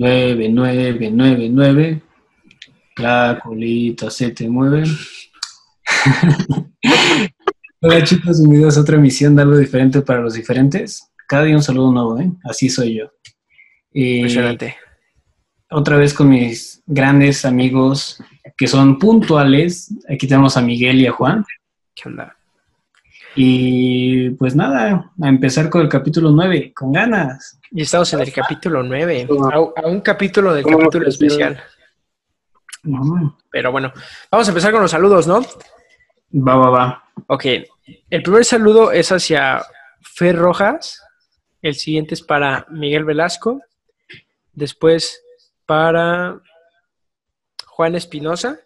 9999. La colita se te mueve. Hola chicos, bienvenidos a otra emisión de algo diferente para los diferentes. Cada día un saludo nuevo, ¿eh? Así soy yo. Eh, Impresionante. otra vez con mis grandes amigos que son puntuales. Aquí tenemos a Miguel y a Juan. ¿Qué onda? Y pues nada, a empezar con el capítulo 9, con ganas. Y estamos en el capítulo 9, a, a un capítulo del ¿Cómo capítulo despido? especial. Pero bueno, vamos a empezar con los saludos, ¿no? Va, va, va. Ok, el primer saludo es hacia Fer Rojas, el siguiente es para Miguel Velasco, después para Juan Espinosa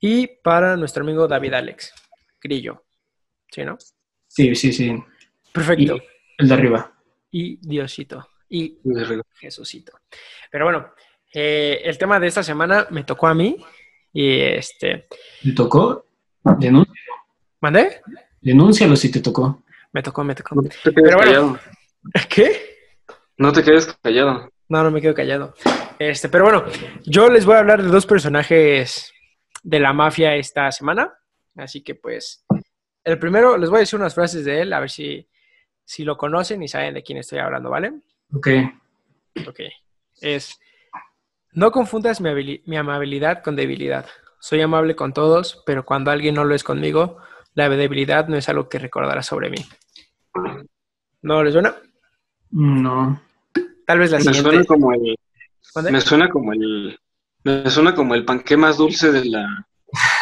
y para nuestro amigo David Alex Grillo. ¿Sí, no? Sí, sí, sí. Perfecto. Y el de arriba. Y Diosito. Y Jesucito. Pero bueno, eh, el tema de esta semana me tocó a mí y este... ¿Te tocó? Denú- ¿Mandé? Denúncialo si te tocó. Me tocó, me tocó. No te quedes Pero bueno. callado. ¿Qué? No te quedes callado. No, no me quedo callado. Este, pero bueno, yo les voy a hablar de dos personajes de la mafia esta semana. Así que pues, el primero, les voy a decir unas frases de él, a ver si, si lo conocen y saben de quién estoy hablando, ¿vale? Ok. Ok. Es, no confundas mi, amabilidad con debilidad. Soy amable con todos, pero cuando alguien no lo es conmigo, la debilidad no es algo que recordará sobre mí. ¿No les suena? No. Tal vez la Me siguiente. suena como el, me suena como el, me suena como el panqué más dulce de la,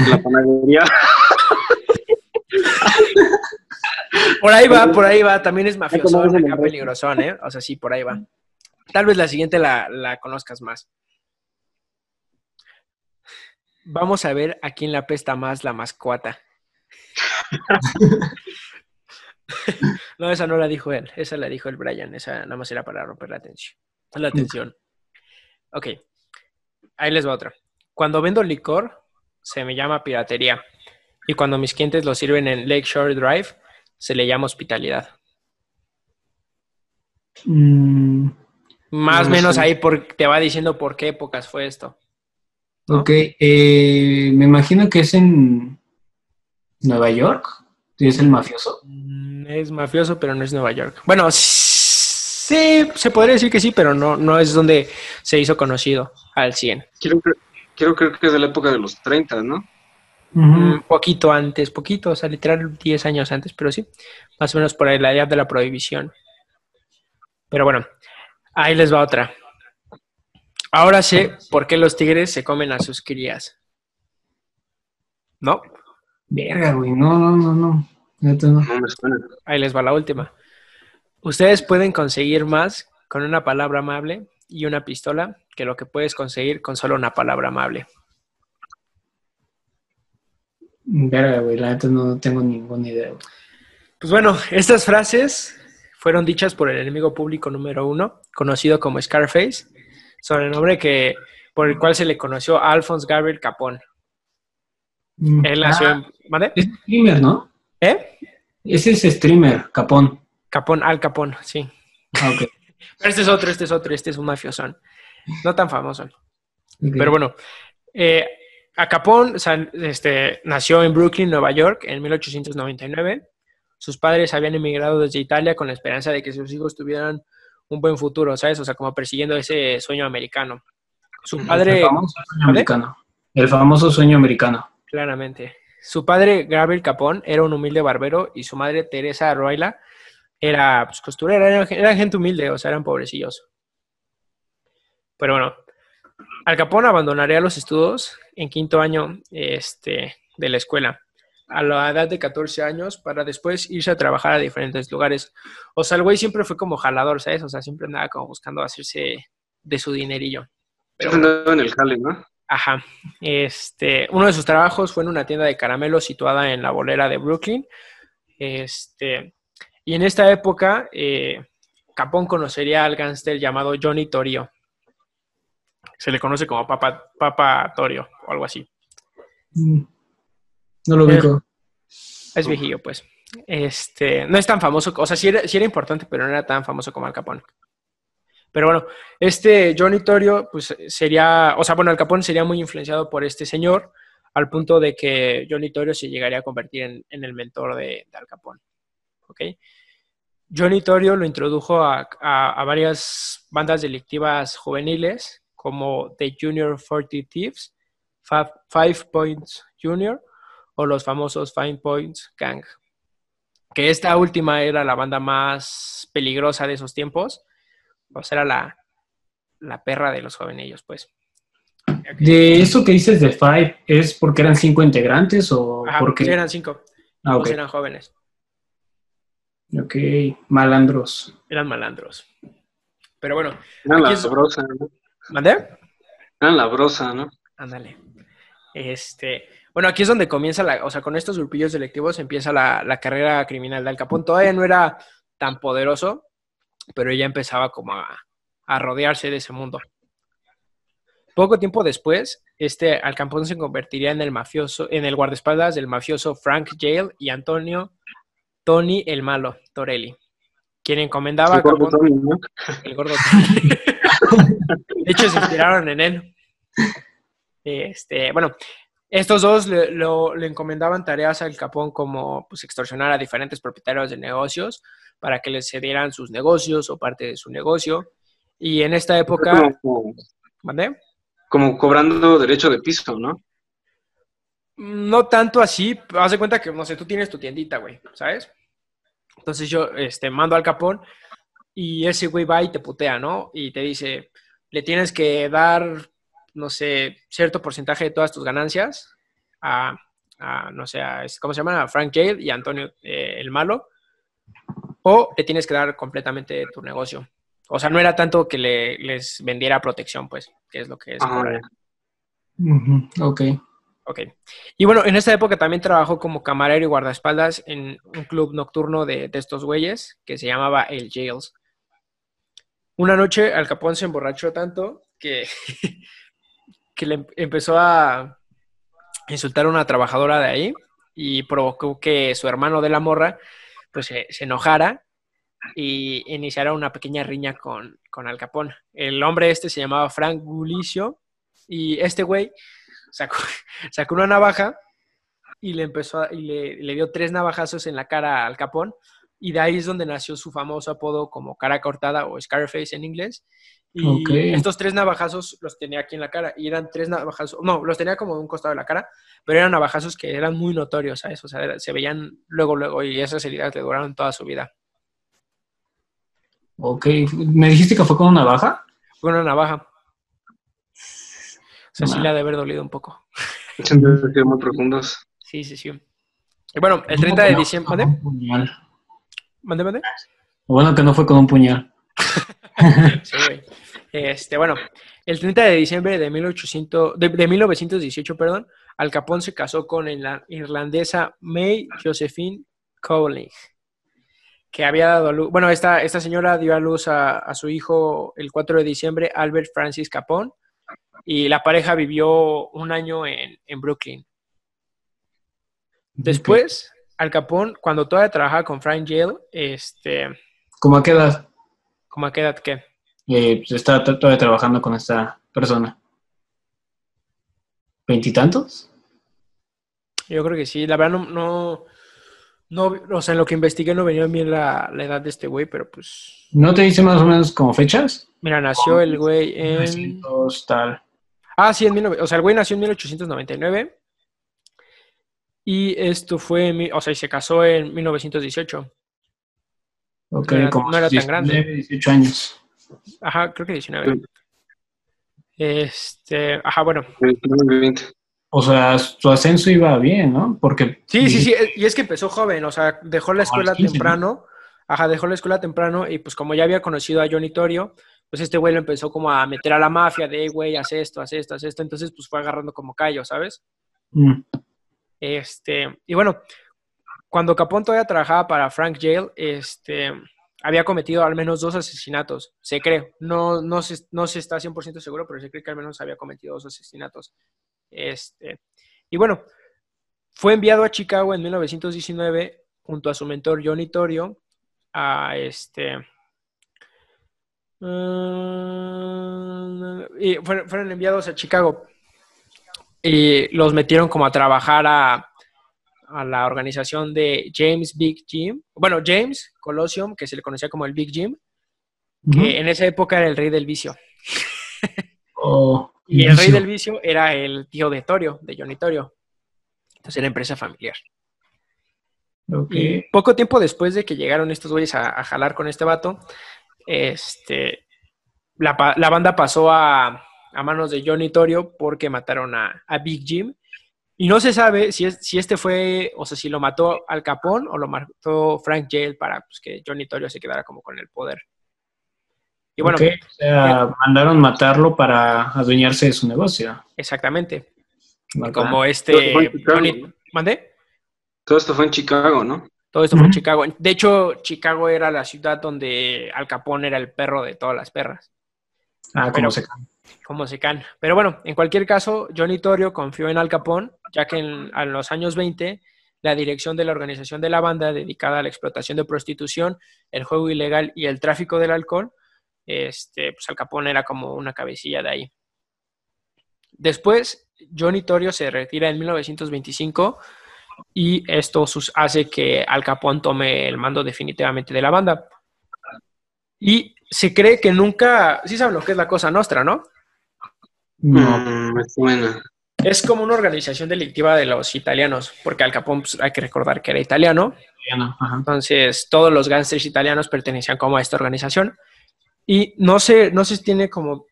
de la panadería. Por ahí va, por ahí va. También es mafioso, acá peligrosón, ¿eh? O sea, sí, por ahí va. Tal vez la siguiente la, la conozcas más. Vamos a ver a quién le apesta más la mascota. no, esa no la dijo él, esa la dijo el Brian, esa nada más era para romper la atención. La atención. Ok, ahí les va otra. Cuando vendo licor, se me llama piratería. Y cuando mis clientes lo sirven en Lakeshore Drive, se le llama hospitalidad. Mm, Más o No menos sé. ahí por, te va diciendo por qué épocas fue esto. ¿no? ok. eh, me imagino que es en Nueva York. ¿Es el mafioso? Mm, Es mafioso, pero no es Nueva York. Bueno, sí, se podría decir que sí, pero no, no es donde se hizo conocido al 100. Quiero, quiero creer que es de la época de los 30, ¿no? Un poquito antes, poquito, o sea, literal 10 años antes, pero sí, más o menos por ahí, la edad de la prohibición. Pero bueno, ahí les va otra. Ahora sé por qué los tigres se comen a sus crías. ¿No? Verga, güey. No, no, no, no. No. Ahí les va la última. Ustedes pueden conseguir más con una palabra amable y una pistola que lo que puedes conseguir con solo una palabra amable. Verga, güey. La neta no tengo ninguna idea. güey. Pues bueno, estas frases fueron dichas por el enemigo público número uno, conocido como Scarface, sobre el nombre que, por el cual se le conoció a Alphonse Gabriel Capón. Mm, Él nació ah, en... ¿Mande? Es streamer, ¿no? ¿Eh? Ese es streamer, Capón. Capón, Al Capón, sí. Ah, ok. Pero este es otro, este es otro, este es un mafiosón. No tan famoso. Pero bueno, eh, a Capón o sea, este, nació en Brooklyn, Nueva York, en 1899. Sus padres habían emigrado desde Italia con la esperanza de que sus hijos tuvieran un buen futuro, ¿sabes? O sea, como persiguiendo ese sueño americano. Su padre, El famoso sueño americano. El famoso sueño americano. claramente, su padre, Gabriel Capón, era un humilde barbero y su madre, Teresa Roila, era pues, costurera, era, era gente humilde, o sea, eran pobrecillos. Pero bueno, Al Capón abandonaría los estudios en quinto año este, de la escuela a la edad de 14 años para después irse a trabajar a diferentes lugares. O sea, el güey siempre fue como jalador, ¿sabes? O sea, siempre andaba como buscando hacerse de su dinerillo. Pero andaba en el jale, ¿no? Ajá. Este, uno de sus trabajos fue en una tienda de caramelos situada en la bolera de Brooklyn. Este, y en esta época, eh, Capón conocería al gángster llamado Johnny Torio. Se le conoce como Papa, Papa Torio o algo así. Mm. No lo ubico. Es viejillo, pues. Este, no es tan famoso, o sea, sí era, sí era importante, pero no era tan famoso como Al Capón. Pero bueno, este Johnny Torio, pues sería, o sea, bueno, Al Capone sería muy influenciado por este señor, al punto de que Johnny Torio se llegaría a convertir en, el mentor de, Al Capone. ¿Ok? Johnny Torio lo introdujo a, varias bandas delictivas juveniles, como The Junior 40 Thieves, Five, Points Junior o los famosos Five Points Gang. Que esta última era la banda más peligrosa de esos tiempos. O sea, era la, la perra de los jovenillos, pues. De eso que dices de Five, ¿es porque eran cinco integrantes o porque eran cinco? Ah, eran jóvenes. Ok, malandros. Eran malandros. Pero bueno. Eran la brosa, ¿no? ¿Mandé? Eran la brosa, ¿no? Ándale. Este, bueno, aquí es donde comienza la, o sea, con estos grupillos selectivos empieza la, carrera criminal de Al Capone. Todavía no era tan poderoso, pero ya empezaba como a, a rodearse de ese mundo. Poco tiempo después, este Al se convertiría en el mafioso, en el guardaespaldas del mafioso Frank Yale y Antonio Tony el Malo Torelli, quien encomendaba el gordo Tony, El gordo Tony. de hecho, se inspiraron en él. Este, bueno, estos dos le, le encomendaban tareas al Capón como pues, extorsionar a diferentes propietarios de negocios para que les cedieran sus negocios o parte de su negocio. Y en esta época... ¿Mandé? Como cobrando derecho de piso, ¿no? No tanto así, haz de cuenta que, no sé, tú tienes tu tiendita, güey, ¿sabes? Entonces yo este, mando al capón y ese güey va y te putea, ¿no? Y te dice, le tienes que dar, no sé, cierto porcentaje de todas tus ganancias a, no sé, ¿cómo se llama? A Frank Yale y a Antonio eh, el Malo. O le tienes que dar completamente tu negocio. O sea, no era tanto que le, les vendiera protección, pues, que es lo que es. Ah, ok. Ok. Y bueno, en esta época también trabajó como camarero y guardaespaldas en un club nocturno de, estos güeyes que se llamaba el Jails. Una noche Al Capón se emborrachó tanto que, que le empezó a insultar a una trabajadora de ahí y provocó que su hermano de la morra pues se, enojara y iniciara una pequeña riña con, con Al Capón. El hombre este se llamaba Frank Gulicio y este güey sacó, sacó una navaja y le empezó y le, dio tres navajazos en la cara al capón. Y de ahí es donde nació su famoso apodo como cara cortada o Scarface en inglés. Y estos tres navajazos los tenía aquí en la cara. Y eran tres navajazos, no, los tenía como de un costado de la cara, pero eran navajazos que eran muy notorios, ¿sabes? O sea, se veían luego, luego, y esas heridas le duraron toda su vida. Ok, ¿me dijiste que fue con una navaja? Fue una navaja. O sea, sí le ha de haber dolido un poco. muy profundos. Sí, sí, sí. Y bueno, el 30 de diciembre. ¿Mande? ¿Mande? Bueno, que no fue con un puñal. sí, güey. Este, bueno, el 30 de diciembre de, 1800, de, 1918, perdón, Al Capón se casó con la irlandesa May Josephine Cowling, que había dado a luz, bueno, esta, esta señora dio a luz a, a, su hijo el 4 de diciembre, Albert Francis Capón, y la pareja vivió un año en, Brooklyn. Después, Al Capón, cuando todavía trabajaba con Frank Yale, este... ¿Cómo a qué edad? ¿Cómo a qué edad qué? Eh, pues estaba todavía trabajando con esta persona. ¿Veintitantos? Yo creo que sí. La verdad no, no, o sea, en lo que investigué no venía bien la, la edad de este güey, pero pues... ¿No te dice más o menos como fechas? Mira, nació el güey en... tal. Ah, sí, en o sea, el güey nació en 1899 y esto fue, o sea, y se casó en 1918. Ok, no era, tan grande. 18 años. Ajá, creo que 19. Este, ajá, bueno. O sea, su ascenso iba bien, ¿no? Porque... Sí, sí, sí, y es que empezó joven, o sea, dejó la escuela temprano, ajá, dejó la escuela temprano y pues como ya había conocido a Johnny Torio, pues este güey lo empezó como a meter a la mafia de, güey, haz esto, haz esto, haz esto. Entonces, pues fue agarrando como callo, ¿sabes? Mm. Este, y bueno, cuando Capón todavía trabajaba para Frank Yale, este, había cometido al menos dos asesinatos, se cree. No, no, se, no se está 100% seguro, pero se cree que al menos había cometido dos asesinatos. Este, y bueno, fue enviado a Chicago en 1919 junto a su mentor Johnny Torio a este Mm, y fueron enviados a Chicago y los metieron como a trabajar a, a la organización de James Big Jim, bueno, James Colosseum, que se le conocía como el Big Jim, que en esa época era el rey del vicio. Oh, Y el rey del vicio era el tío de Torio, de Johnny Torio. Entonces era empresa familiar. Y poco tiempo después de que llegaron estos güeyes a, a jalar con este vato, este, la, la banda pasó a, a manos de Johnny Torio porque mataron a, a Big Jim. Y no se sabe si, es- si este fue, o sea, si lo mató Al Capón o lo mató Frank Jail para pues, que Johnny Torio se quedara como con el poder. Y bueno, o sea, mandaron matarlo para adueñarse de su negocio. exactamente. Bacán. Como este Johnny... ¿Mandé? Todo esto fue en Chicago, ¿no? Todo esto fue en. Chicago. De hecho, Chicago era la ciudad donde Al Capón era el perro de todas las perras, Ah, como pero- se como se can. Pero bueno, en cualquier caso, Johnny Torio confió en Al Capón, ya que en, los años 20 la dirección de la organización de la banda dedicada a la explotación de prostitución, el juego ilegal y el tráfico del alcohol, este, pues Al Capón era como una cabecilla de ahí. Después, Johnny Torio se retira en 1925 y esto hace que Al Capón tome el mando definitivamente de la banda. Y se cree que nunca, sí saben lo que es la cosa nostra, ¿no? No. Mm, me suena. Es como una organización delictiva de los italianos, porque Al Capone pues, hay que recordar que era italiano, ya no, ajá. entonces todos los gángsters italianos pertenecían como a esta organización. Y no se, no se tiene como,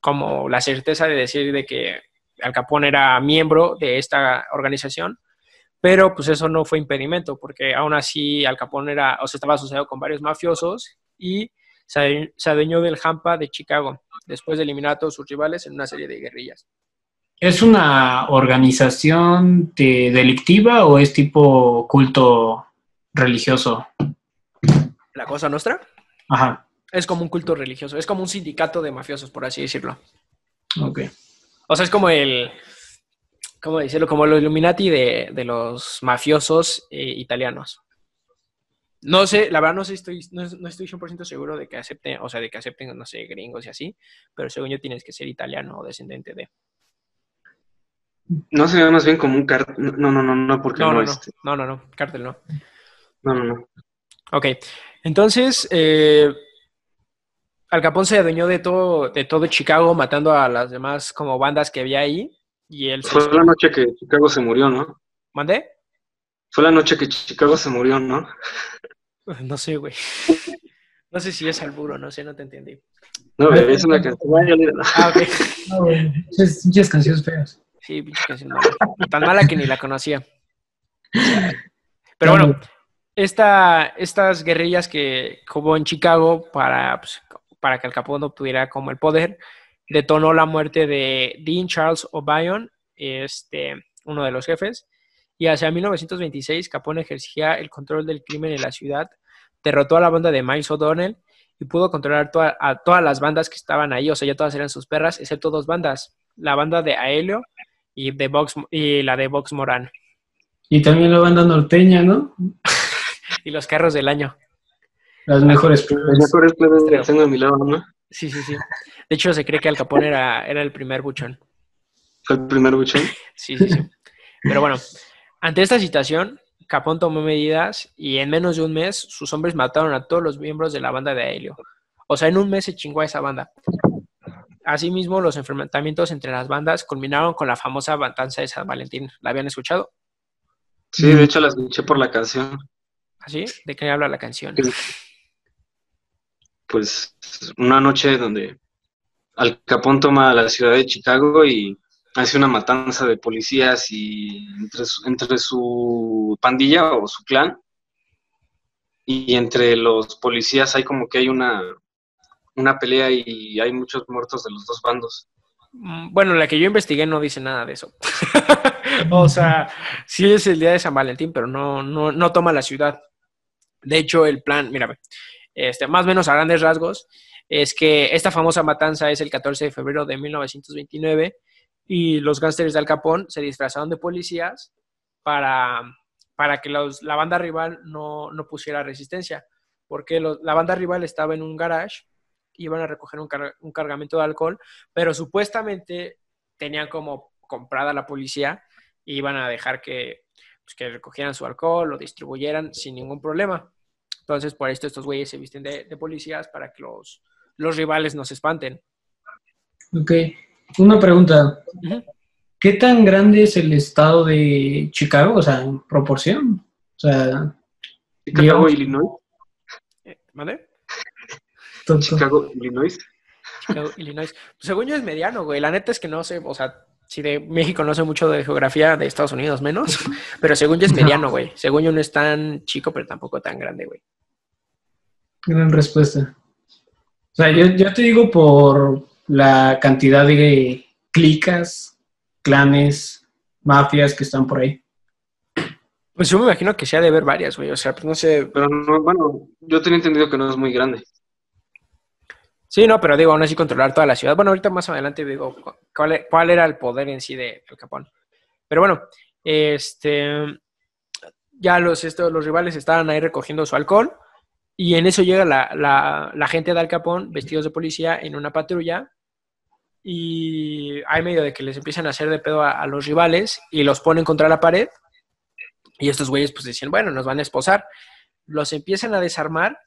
como la certeza de decir de que Al Capone era miembro de esta organización, pero pues eso no fue impedimento, porque aún así Al Capone era, o sea, estaba asociado con varios mafiosos y se adueñó del Hampa de Chicago, después de eliminar a todos sus rivales en una serie de guerrillas. ¿Es una organización de- delictiva o es tipo culto religioso? La cosa nuestra. Ajá, Es como un culto religioso, es como un sindicato de mafiosos, por así decirlo. ok. O sea, es como el, ¿cómo decirlo? Como los Illuminati de, de los mafiosos eh, italianos. No sé, la verdad no sé, estoy, no, no estoy 100% seguro de que acepten, o sea, de que acepten, no sé, gringos y así, pero según yo tienes que ser italiano o descendente de... No se ve más bien como un cártel. No, no, no, no, porque No, no, no, no, este. no, no, no, cártel no. No, no, no. Ok, entonces eh, Al Capón se adueñó de todo, de todo Chicago, matando a las demás como bandas que había ahí. Y él se Fue la noche que Chicago se murió, ¿no? ¿Mandé? Fue la noche que Chicago se murió, ¿no? No sé, güey. No sé si es alburo, no sé, no te entendí. No, es una canción. Ah, ok. No, güey, Pinches pinches canciones feas. Sí, pinche canción mala. Tan mala que ni la conocía. Pero bueno, esta, estas guerrillas que hubo en Chicago para, pues, para que Al Capone obtuviera como el poder, detonó la muerte de Dean Charles O'Brien, este, uno de los jefes, y hacia 1926 Capone ejercía el control del crimen en la ciudad, derrotó a la banda de Miles O'Donnell y pudo controlar toda- a todas las bandas que estaban ahí, o sea, ya todas eran sus perras, excepto dos bandas, la banda de Aelio y, de Vox, y la de Vox Morán, Y también la banda norteña, ¿no? y los carros del año. Las mejores pruebas. mejores plebes que tengo a mi lado, ¿no? Sí, sí, sí. De hecho, se cree que Al Capone era, era el primer buchón. Fue el primer buchón. Sí, sí, sí. Pero bueno, ante esta situación, Capón tomó medidas y en menos de un mes sus hombres mataron a todos los miembros de la banda de Aelio. O sea, en un mes se chingó a esa banda. Asimismo, los enfrentamientos entre las bandas culminaron con la famosa matanza de San Valentín. ¿La habían escuchado? Sí, de hecho la escuché por la canción. ¿Así? ¿De qué habla la canción? Pues una noche donde Al Capón toma la ciudad de Chicago y hace una matanza de policías y entre su, entre su pandilla o su clan y entre los policías hay como que hay una, una pelea y hay muchos muertos de los dos bandos. Mm, Bueno, la que yo investigué no dice nada de eso. o sea, sí es el día de San Valentín, pero no, no, no toma la ciudad. De hecho, el plan, mírame, este, más o menos a grandes rasgos, es que esta famosa matanza es el 14 de febrero de 1929 y los gángsters de Al Capón se disfrazaron de policías para, para que los- la banda rival no, no pusiera resistencia, porque la banda rival estaba en un garage iban a recoger un, car- un cargamento de alcohol, pero supuestamente tenían como comprada la policía y iban a dejar que, pues, que recogieran su alcohol, lo distribuyeran sin ningún problema. Entonces, por esto estos güeyes se visten de, de policías para que los, los rivales no se espanten. Ok. Una pregunta. ¿Qué tan grande es el estado de Chicago? O sea, en proporción. O sea, Chicago, Digamos- Illinois. Eh, ¿Mande? to- to- Chicago, Illinois. Chicago, Illinois. Según yo es mediano, güey. La neta es que no sé, o sea, si de México no sé mucho de geografía, de Estados Unidos menos, pero según yo es mediano, güey. Según yo no es tan chico, pero tampoco tan grande, güey. gran respuesta. O sea, yo, yo te digo por la cantidad de clicas, clanes, mafias que están por ahí. Pues yo me imagino que se ha de ver varias, güey. O sea, pues no sé. Pero no, bueno, yo tenía entendido que no es muy grande. Sí, no, pero digo, aún así controlar toda la ciudad. Bueno, ahorita más adelante digo cu- cuál, cuál era el poder en sí de Al Capón. Pero bueno, este. Ya los, esto, los rivales estaban ahí recogiendo su alcohol. Y en eso llega la, la, la gente de Al Capón, vestidos de policía, en una patrulla. Y hay medio de que les empiezan a hacer de pedo a, a los rivales y los ponen contra la pared. Y estos güeyes pues decían, bueno, nos van a esposar. Los empiezan a desarmar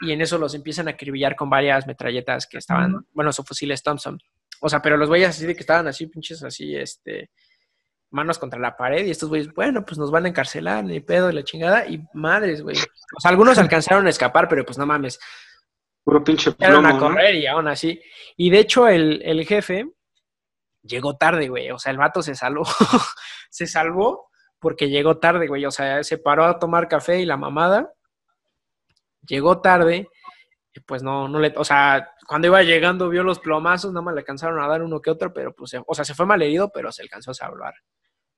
y en eso los empiezan a acribillar con varias metralletas que estaban, bueno, son fusiles Thompson. O sea, pero los güeyes así de que estaban así, pinches así, este, manos contra la pared y estos güeyes, bueno, pues nos van a encarcelar, ni pedo, y la chingada, y madres, güey. O sea, algunos alcanzaron a escapar, pero pues no mames, Puro pinche a plomo, ¿no? correr y aún así. Y de hecho, el, el jefe llegó tarde, güey. O sea, el vato se salvó. se salvó porque llegó tarde, güey. O sea, se paró a tomar café y la mamada. Llegó tarde. Y pues no, no le. O sea, cuando iba llegando vio los plomazos, nada más le alcanzaron a dar uno que otro, pero pues, se- o sea, se fue mal herido, pero se alcanzó a salvar.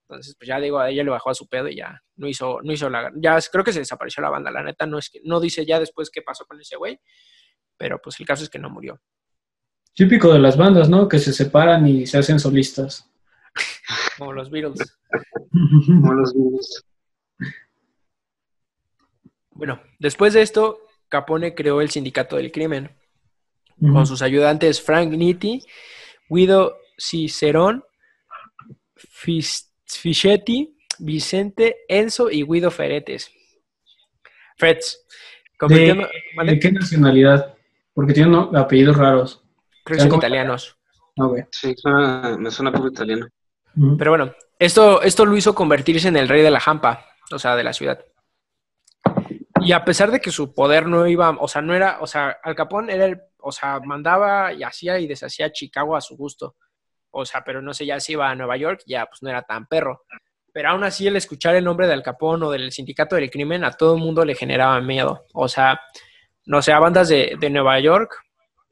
Entonces, pues ya digo, a ella le bajó a su pedo y ya no hizo, no hizo la. Ya creo que se desapareció la banda, la neta. No es que, no dice ya después qué pasó con ese güey pero pues el caso es que no murió. Típico de las bandas, ¿no? Que se separan y se hacen solistas. Como los Beatles. Como los virus. Bueno, después de esto, Capone creó el Sindicato del Crimen con sus ayudantes Frank Nitti, Guido Cicerón, Fis- Fischetti, Vicente, Enzo y Guido Feretes. Freds. ¿De qué nacionalidad? Porque tienen apellidos raros. Creo que son italianos. Ah, güey. Sí, suena- me suena poco italiano. Pero bueno, esto, esto lo hizo convertirse en el rey de la Jampa, o sea, de la ciudad. Y a pesar de que su poder no iba, o sea, no era, o sea, Al Capón era el, o sea, mandaba y hacía y deshacía Chicago a su gusto. O sea, pero no sé, ya si iba a Nueva York, ya pues no era tan perro. Pero aún así el escuchar el nombre de Al Capón o del sindicato del crimen a todo el mundo le generaba miedo. O sea, no sé, bandas de, de Nueva York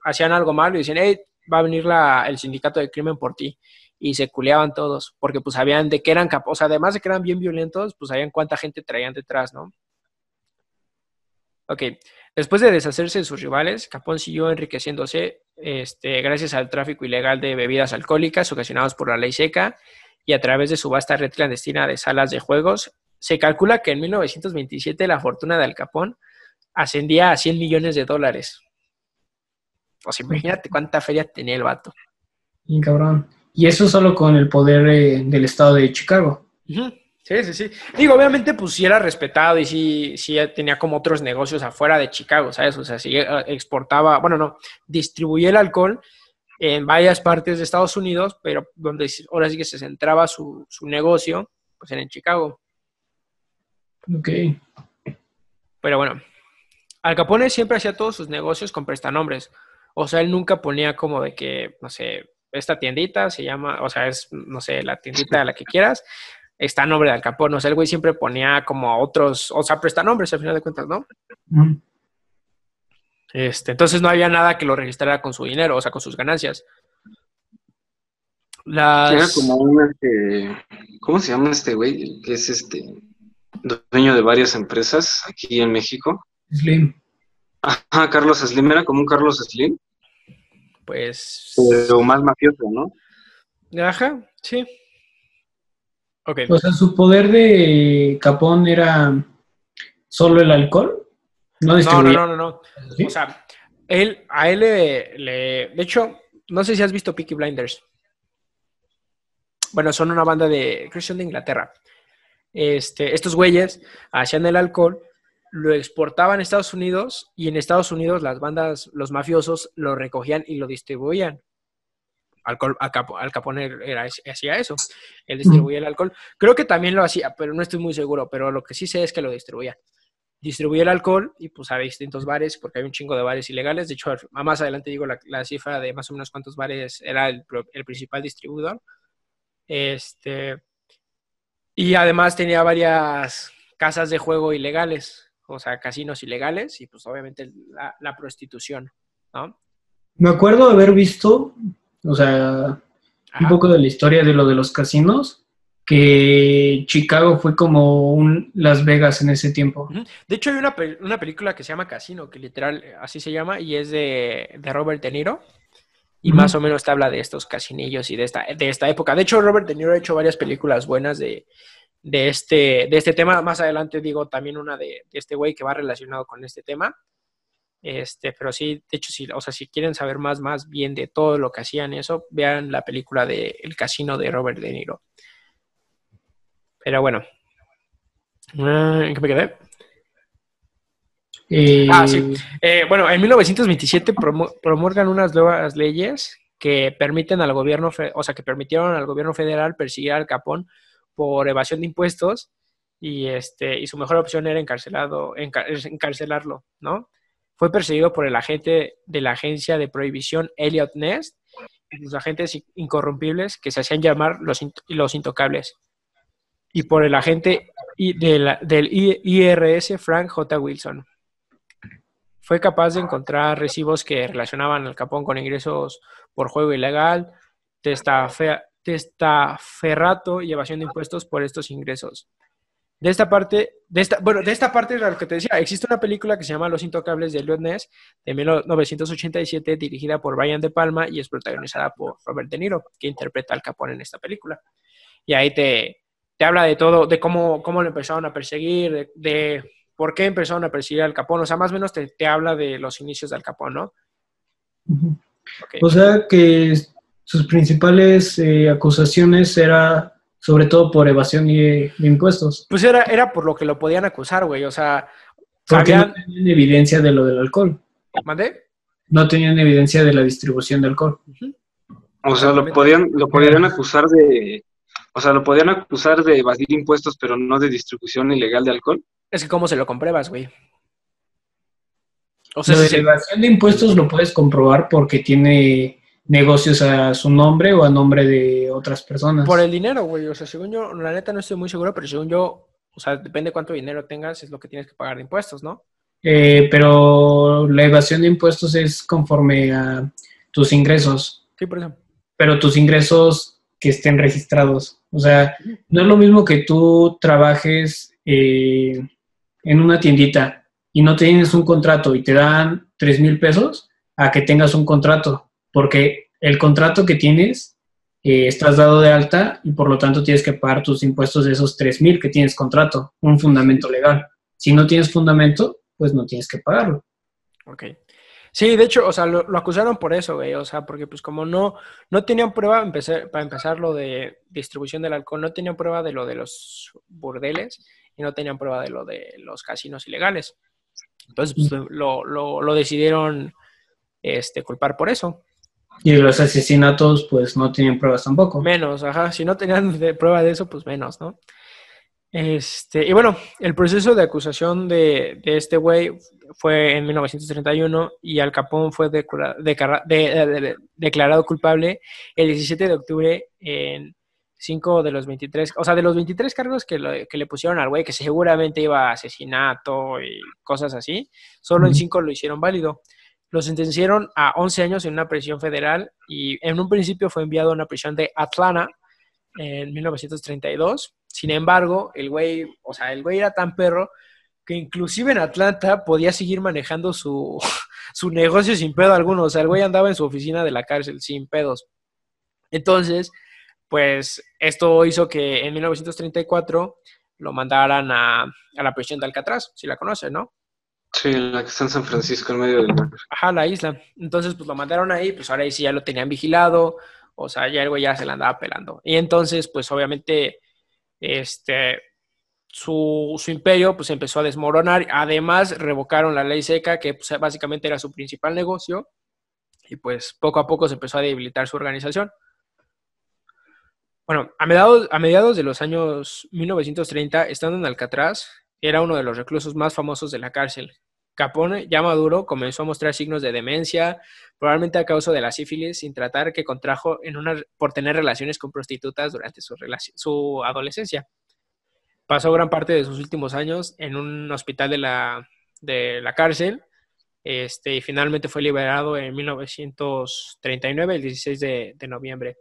hacían algo malo y decían, hey, va a venir la, el sindicato del crimen por ti y se culeaban todos, porque pues sabían de que eran capaces, o sea, además de que eran bien violentos, pues sabían cuánta gente traían detrás, ¿no? Ok, después de deshacerse de sus rivales, Capón siguió enriqueciéndose este, gracias al tráfico ilegal de bebidas alcohólicas ocasionados por la ley seca y a través de su vasta red clandestina de salas de juegos. Se calcula que en 1927 la fortuna de Al Capón ascendía a 100 millones de dólares. O sea, imagínate cuánta feria tenía el vato. Bien cabrón. Y eso solo con el poder eh, del estado de Chicago. Sí, sí, sí. Digo, obviamente, pues sí era respetado y sí, sí tenía como otros negocios afuera de Chicago, ¿sabes? O sea, sí eh, exportaba, bueno, no, distribuía el alcohol en varias partes de Estados Unidos, pero donde ahora sí que se centraba su, su negocio, pues era en Chicago. Ok. Pero bueno, Al Capone siempre hacía todos sus negocios con prestanombres. O sea, él nunca ponía como de que, no sé, esta tiendita se llama, o sea, es, no sé, la tiendita de la que quieras, está a nombre de Al Capone. O sea, el güey siempre ponía como otros, o sea, prestanombres al final de cuentas, ¿no? Este, entonces no había nada que lo registrara con su dinero, o sea, con sus ganancias. Las... Era como un, este, ¿cómo se llama este güey? Que es este, dueño de varias empresas aquí en México. Slim. Ajá, Carlos Slim, era como un Carlos Slim, Pues... pero más mafioso, ¿no? Ajá, sí. Ok. O sea, su poder de Capón era solo el alcohol. No No, no, no, no, no. ¿sí? O sea, él, a él le, le- De hecho, no sé si has visto Peaky Blinders. Bueno, son una banda de. Son de Inglaterra. Este, estos güeyes hacían el alcohol, lo exportaban a Estados Unidos y en Estados Unidos las bandas, los mafiosos, lo recogían y lo distribuían. Alcohol, Al, Capo- Al Capone era, hacía eso. Él distribuía el alcohol. Creo que también lo hacía, pero no estoy muy seguro. Pero lo que sí sé es que lo distribuía. Distribuía el alcohol y pues a distintos bares, porque hay un chingo de bares ilegales. De hecho, más adelante digo la, la cifra de más o menos cuántos bares era el, el principal distribuidor. Este, y además tenía varias casas de juego ilegales, o sea, casinos ilegales y pues obviamente la, la prostitución, ¿no? Me acuerdo haber visto, o sea, un poco de la historia de lo de los casinos, que Chicago fue como un Las Vegas en ese tiempo. De hecho, hay una, una película que se llama Casino, que literal eh, así se llama, y es de, de Robert De Niro. Y más o menos te habla de estos casinillos y de esta, de esta época. De hecho, Robert De Niro ha hecho varias películas buenas de, de, este, de este tema. Más adelante digo también una de, de este güey que va relacionado con este tema. Este, pero sí, de hecho, sí, o sea, si quieren saber más, más bien de todo lo que hacían eso, vean la película de El Casino de Robert De Niro. Pero bueno. Ah, ¿En qué me quedé? Eh, Ah, sí. Eh, bueno, en 1927 promu- promulgan unas nuevas leyes que permiten al gobierno, o sea, que permitieron al gobierno federal perseguir al Capón por evasión de impuestos y este y su mejor opción era encarcelado, enca- encarcelarlo, ¿no? Fue perseguido por el agente de la agencia de prohibición Elliot Ness y sus agentes in- incorrompibles que se hacían llamar los, los intocables y por el agente de la- del IRS Frank J. Wilson fue capaz de encontrar recibos que relacionaban al Capón con ingresos por juego ilegal, testafe- testaferrato y evasión de impuestos por estos ingresos. De esta parte, de esta, bueno, de esta parte era lo que te decía, existe una película que se llama Los Intocables de Elliot Ness de 1987 dirigida por Brian De Palma y es protagonizada por Robert De Niro, que interpreta al Capón en esta película. Y ahí te, te habla de todo, de cómo, cómo lo empezaron a perseguir, de, de por qué empezaron a perseguir al Capón. O sea, más o menos te, te habla de los inicios del Capón, ¿no? ujú. Ok. O sea que sus principales eh, acusaciones era sobre todo por evasión de, de impuestos, Pues era, era por lo que lo podían acusar, güey. O sea, porque no tenían evidencia de lo del alcohol, ¿Mandé? no tenían evidencia de la distribución de alcohol. O sea, lo podían, lo podían acusar de, o sea, lo podían acusar de evadir impuestos, pero no de distribución ilegal de alcohol. Es que cómo se lo compruebas, güey. O sea, Lo si se- evasión de impuestos lo puedes comprobar porque tiene negocios a su nombre o a nombre de otras personas. por el dinero, güey. O sea, según yo, la neta no estoy muy seguro, pero según yo, o sea, depende cuánto dinero tengas, es lo que tienes que pagar de impuestos, ¿no? Eh, pero la evasión de impuestos es conforme a tus ingresos, Sí, por eso. pero tus ingresos que estén registrados. O sea, no es lo mismo que tú trabajes eh, en una tiendita y no tienes un contrato y te dan tres mil pesos a que tengas un contrato, porque el contrato que tienes eh, estás dado de alta y por lo tanto tienes que pagar tus impuestos de esos tres mil que tienes contrato, un fundamento legal. Si no tienes fundamento, pues no tienes que pagarlo. Ok. Sí, de hecho, o sea, lo, lo acusaron por eso, güey. O sea, porque pues como no, no tenían prueba, empecé, para empezar lo de distribución del alcohol, no tenían prueba de lo de los burdeles y no tenían prueba de lo de los casinos ilegales. Entonces, pues, lo, lo, lo decidieron este, culpar por eso. Y los asesinatos, pues no tienen pruebas tampoco. Menos, ajá. Si no tenían de prueba de eso, pues menos, ¿no? Este, y bueno, el proceso de acusación de, de este güey fue en 1931 y Al Capón fue de- de- de- declarado culpable el 17 de octubre en 5 de los 23, o sea, de los 23 cargos que, lo- que le pusieron al güey, que seguramente iba a asesinato y cosas así, solo en Ujú. 5 lo hicieron válido. Lo sentenciaron a 11 años en una prisión federal y en un principio fue enviado a una prisión de Atlanta en 1932. Sin embargo, el güey, o sea, el güey era tan perro que inclusive en Atlanta podía seguir manejando su, su negocio sin pedo alguno. O sea, el güey andaba en su oficina de la cárcel sin pedos. Entonces, pues esto hizo que en 1934 lo mandaran a, a la prisión de Alcatraz, si la conocen, ¿no? Sí, la que está en San Francisco, en medio del mar. Ajá, la isla. Entonces, pues lo mandaron ahí, pues ahora sí ya lo tenían vigilado, o sea, ya güey ya se la andaba pelando. Y entonces, pues obviamente, este, su, su imperio pues empezó a desmoronar. Además, revocaron la ley seca, que pues, básicamente era su principal negocio, y pues poco a poco se empezó a debilitar su organización. Bueno, a mediados, a mediados de los años 1930, estando en Alcatraz, era uno de los reclusos más famosos de la cárcel. Capone, ya maduro, comenzó a mostrar signos de demencia, probablemente a causa de la sífilis, sin tratar que contrajo en una, por tener relaciones con prostitutas durante su, su adolescencia. Pasó gran parte de sus últimos años en un hospital de la, de la cárcel este, y finalmente fue liberado en 1939, el 16 de, de noviembre.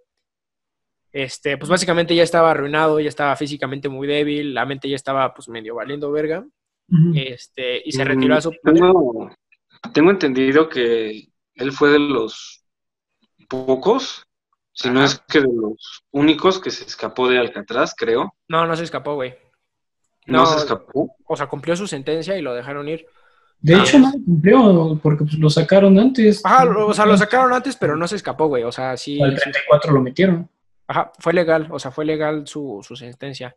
Este, pues básicamente ya estaba arruinado, ya estaba físicamente muy débil, la mente ya estaba pues medio valiendo verga. Este, y se retiró a su... Tengo, tengo entendido que él fue de los pocos, si no es que de los únicos que se escapó de Alcatraz, creo. No, no se escapó, güey. No, se escapó. O sea, cumplió su sentencia y lo dejaron ir. De hecho, no cumplió, porque pues, lo sacaron antes. Ajá, o sea, lo sacaron antes, pero no se escapó, güey. O sea, sí. Al 34 lo metieron. Ajá, fue legal, o sea, fue legal su, su sentencia.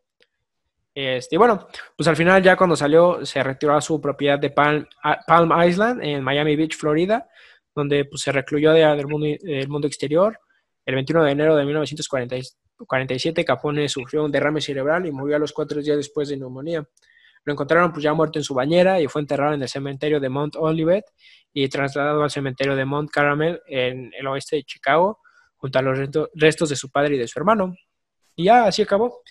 Este, y bueno, pues al final ya cuando salió se retiró a su propiedad de Palm, Palm Island en Miami Beach, Florida, donde pues, se recluyó del, mundo, del mundo exterior. El 21 de enero de 1947 Capone sufrió un derrame cerebral y murió a los cuatro días después de neumonía. Lo encontraron pues ya muerto en su bañera y fue enterrado en el cementerio de Mount Olivet y trasladado al cementerio de Mount Caramel en el oeste de Chicago, junto a los restos de su padre y de su hermano. Y ya así acabó.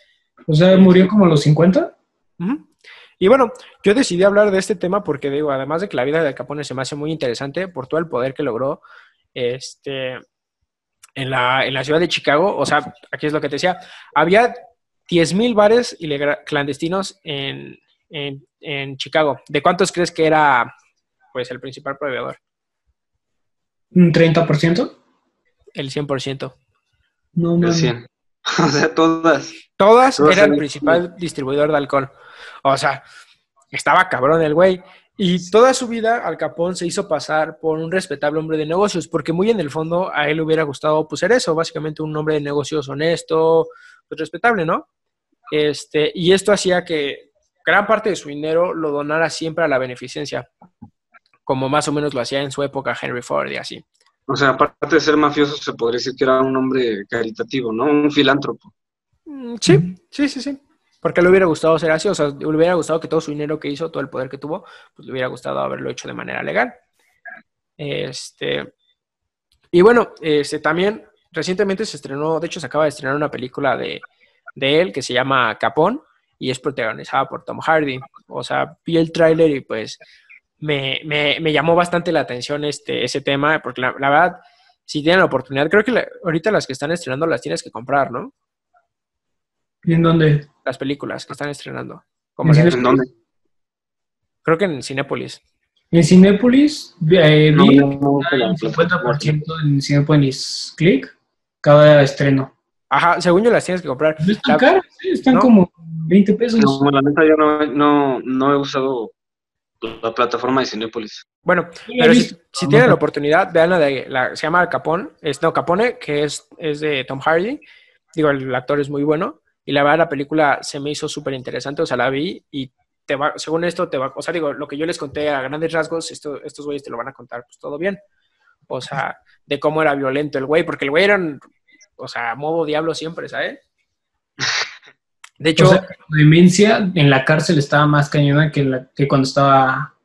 O sea, murió como a los 50. Y bueno, yo decidí hablar de este tema porque digo, además de que la vida de Al Capone se me hace muy interesante por todo el poder que logró este, en, la, en la ciudad de Chicago, o sea, aquí es lo que te decía, había 10.000 bares clandestinos en, en, en, Chicago. ¿De cuántos crees que era pues el principal proveedor? ¿Un 30%? El 100%. No, no. El 100. O sea, todas. Todas eran el principal distribuidor de alcohol. O sea, estaba cabrón el güey. Y toda su vida Al Capón se hizo pasar por un respetable hombre de negocios, porque muy en el fondo a él le hubiera gustado pues ser eso, básicamente un hombre de negocios honesto, pues respetable, ¿no? Este, y esto hacía que gran parte de su dinero lo donara siempre a la beneficencia, como más o menos lo hacía en su época Henry Ford y así. O sea, aparte de ser mafioso, se podría decir que era un hombre caritativo, ¿no? Un filántropo. Mm, sí, sí, sí, sí. Porque le hubiera gustado ser así, o sea, le hubiera gustado que todo su dinero que hizo, todo el poder que tuvo, pues le hubiera gustado haberlo hecho de manera legal. Este. Y bueno, este también recientemente se estrenó, de hecho se acaba de estrenar una película de, de él que se llama Capón y es protagonizada por Tom Hardy. O sea, vi el tráiler y pues me, me, me, llamó bastante la atención este, ese tema, porque la, verdad, si tienen la oportunidad, creo que ahorita las que están estrenando las tienes que comprar, ¿no? ¿Y en dónde? Las películas que están estrenando. ¿En, dónde? Creo que en Cinépolis. En Cinépolis eh, vi no, no, 50% en Cinépolis Click cada estreno. Ajá, según yo las tienes que comprar. No están caras, están como 20 pesos. No, la neta yo no, no, no he usado la plataforma de Cinepolis. Bueno, pero si, tienen la oportunidad, vean la de, la, se llama Capón, es, no, Capone, que es, es de Tom Hardy, digo, el actor es muy bueno, y la verdad la película se me hizo súper interesante, o sea, la vi y te va, según esto te va, o sea, digo, lo que yo les conté a grandes rasgos, esto, estos güeyes te lo van a contar pues todo bien, o sea, de cómo era violento el güey, porque el güey era, o sea, modo diablo siempre, ¿sabes? De hecho, la demencia en la cárcel estaba más cañona que, la, que cuando estaba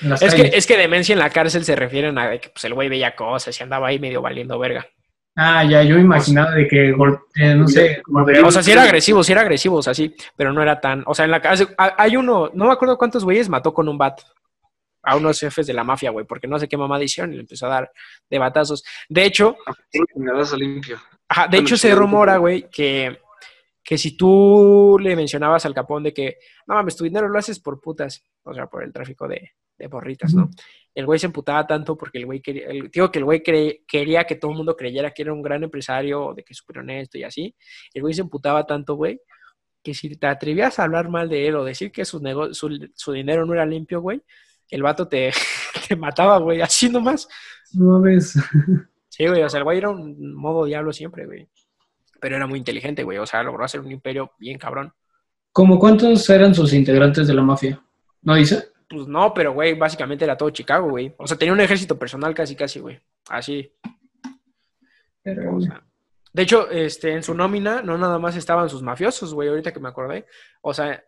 en las es que, es que demencia en la cárcel se refieren a que pues, el güey veía cosas y andaba ahí medio valiendo verga. Ah, ya, yo imaginaba de que, eh, no sé. O sea, sí era agresivo, sí era agresivo, o sea, sí, pero no era tan. O sea, en la cárcel hay uno, no me acuerdo cuántos güeyes mató con un bat a unos jefes de la mafia, güey, porque no sé qué mamá hicieron y le empezó a dar de batazos. De hecho. Ajá, de hecho, se rumora, güey, que que si tú le mencionabas al Capón de que, no mames, tu dinero lo haces por putas, o sea, por el tráfico de, de borritas, ¿no? El güey se emputaba tanto porque el güey quería, digo que el güey quería que todo el mundo creyera que era un gran empresario, de que es súper honesto y así. El güey se emputaba tanto, güey, que si te atrevías a hablar mal de él o decir que su, su, su dinero no era limpio, güey, el vato te, te mataba, güey, así nomás. No ves. Sí, güey, o sea, el güey era un modo diablo siempre, güey. Pero era muy inteligente, güey, o sea, logró hacer un imperio bien cabrón. ¿Cómo cuántos eran sus integrantes de la mafia? ¿No dice? Pues no, pero, güey, básicamente era todo Chicago, güey. O sea, tenía un ejército personal casi, casi, güey. Así. Pero, O sea, de hecho, este, en su nómina no nada más estaban sus mafiosos, güey, ahorita que me acordé. O sea,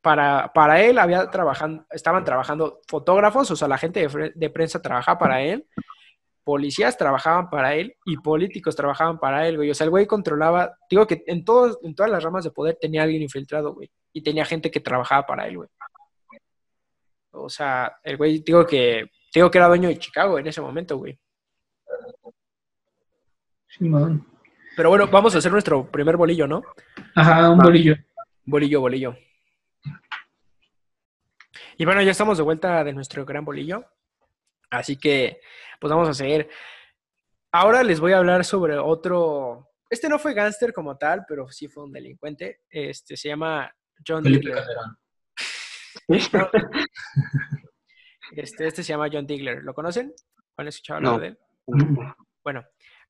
para, para él había trabajando, estaban trabajando fotógrafos, o sea, la gente de, de prensa trabajaba para él, policías trabajaban para él y políticos trabajaban para él, güey. O sea, el güey controlaba, digo que en, todos, en todas las ramas de poder tenía alguien infiltrado, güey. Y tenía gente que trabajaba para él, güey. O sea, el güey, digo que, digo que era dueño de Chicago en ese momento, güey. Simón. Pero bueno, vamos a hacer nuestro primer bolillo, ¿no? Ajá, un Va. bolillo. Bolillo, bolillo. Y bueno, ya estamos de vuelta de nuestro gran bolillo. Así que, pues vamos a seguir. Ahora les voy a hablar sobre otro. Este no fue gángster como tal, pero sí fue un delincuente. Este se llama John Digler. Este, este se llama John Digler. ¿Lo conocen? ¿Han escuchado No. hablar de él? Bueno,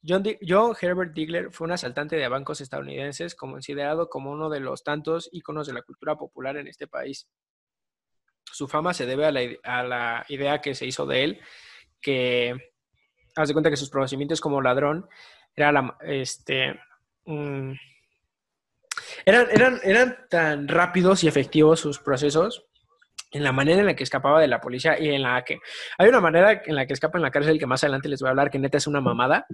John, John Herbert Digler fue un asaltante de bancos estadounidenses considerado como uno de los tantos íconos de la cultura popular en este país. Su fama se debe a la, a la idea que se hizo de él, que haz de cuenta que sus procedimientos como ladrón era la, este, mm, eran, eran, eran tan rápidos y efectivos sus procesos en la manera en la que escapaba de la policía y en la que hay una manera en la que escapa en la cárcel que más adelante les voy a hablar, que neta es una mamada.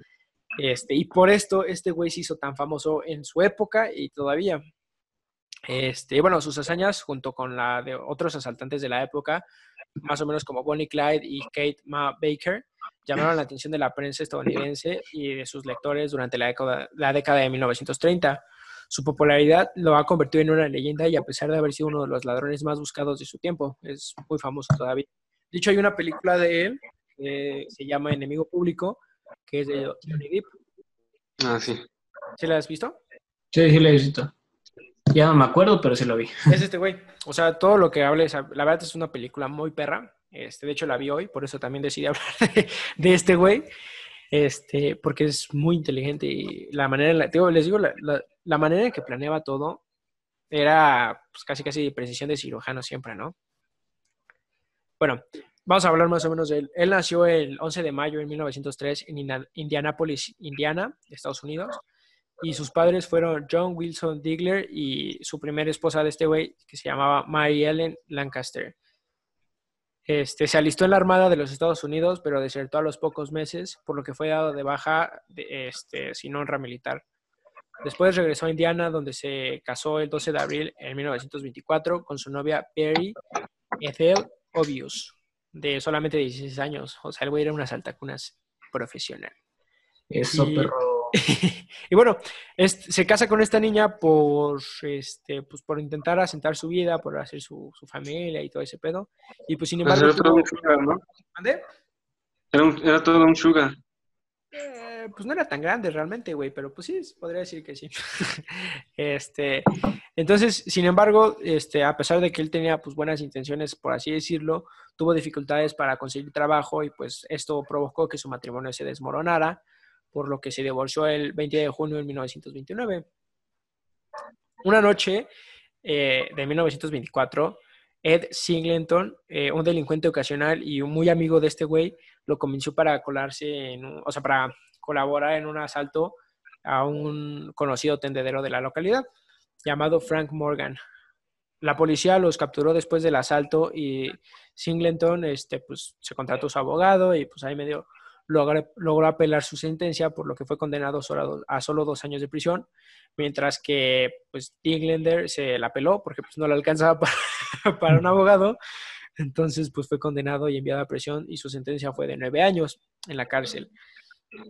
Este, y por esto este güey se hizo tan famoso en su época y todavía. Este, bueno, sus hazañas junto con la de otros asaltantes de la época, más o menos como Bonnie Clyde y Kate Ma Baker, llamaron la atención de la prensa estadounidense y de sus lectores durante la década, la década de 1930. Su popularidad lo ha convertido en una leyenda y a pesar de haber sido uno de los ladrones más buscados de su tiempo, es muy famoso todavía. De hecho, hay una película de él que se llama Enemigo Público, que es de Johnny Depp. Ah, sí. ¿Sí la has visto? Sí, sí, lo he visto. Ya no me acuerdo, pero sí lo vi. Es este güey. O sea, todo lo que hables, la verdad es una película muy perra. Este, de hecho, la vi hoy, por eso también decidí hablar de, este güey. Este, porque es muy inteligente y la manera en la, les digo, la, manera en que planeaba todo era pues, casi casi precisión de cirujano siempre, ¿no? Bueno, vamos a hablar más o menos de él. Él nació el 11 de mayo de 1903 en Indianapolis, Indiana, Estados Unidos. Y sus padres fueron John Wilson Digler y su primera esposa de este güey, que se llamaba Mary Ellen Lancaster. Este, se alistó en la Armada de los Estados Unidos, pero desertó a los pocos meses, por lo que fue dado de baja de, este, sin honra militar. Después regresó a Indiana, donde se casó el 12 de abril en 1924 con su novia Perry Ethel Obius, de solamente 16 años. O sea, el güey era una saltacunas profesional. Eso, Y- perro. y bueno, es- se casa con esta niña por, este, pues por intentar asentar su vida, por hacer su, su familia y todo ese pedo. Y pues sin Pues embargo, era todo un sugar, ¿no? Era, un- era todo un sugar. Eh, pues no era tan grande realmente, güey, pero pues sí, podría decir que sí. este, entonces, sin embargo, este, a pesar de que él tenía pues buenas intenciones, por así decirlo, tuvo dificultades para conseguir trabajo y pues esto provocó que su matrimonio se desmoronara, por lo que se divorció el 20 de junio de 1929. Una noche eh, de 1924, Ed Singleton, eh, un delincuente ocasional y un muy amigo de este güey, lo convenció para colarse, en un- o sea, para colaborar en un asalto a un conocido tendedero de la localidad llamado Frank Morgan. La policía los capturó después del asalto y Singleton este, pues, se contrató su abogado y pues ahí medio logró, apelar su sentencia, por lo que fue condenado a, solo dos años de prisión, mientras que pues Dinglender se la apeló porque pues no le alcanzaba para, para un abogado, entonces pues fue condenado y enviado a prisión y su sentencia fue de nueve años en la cárcel.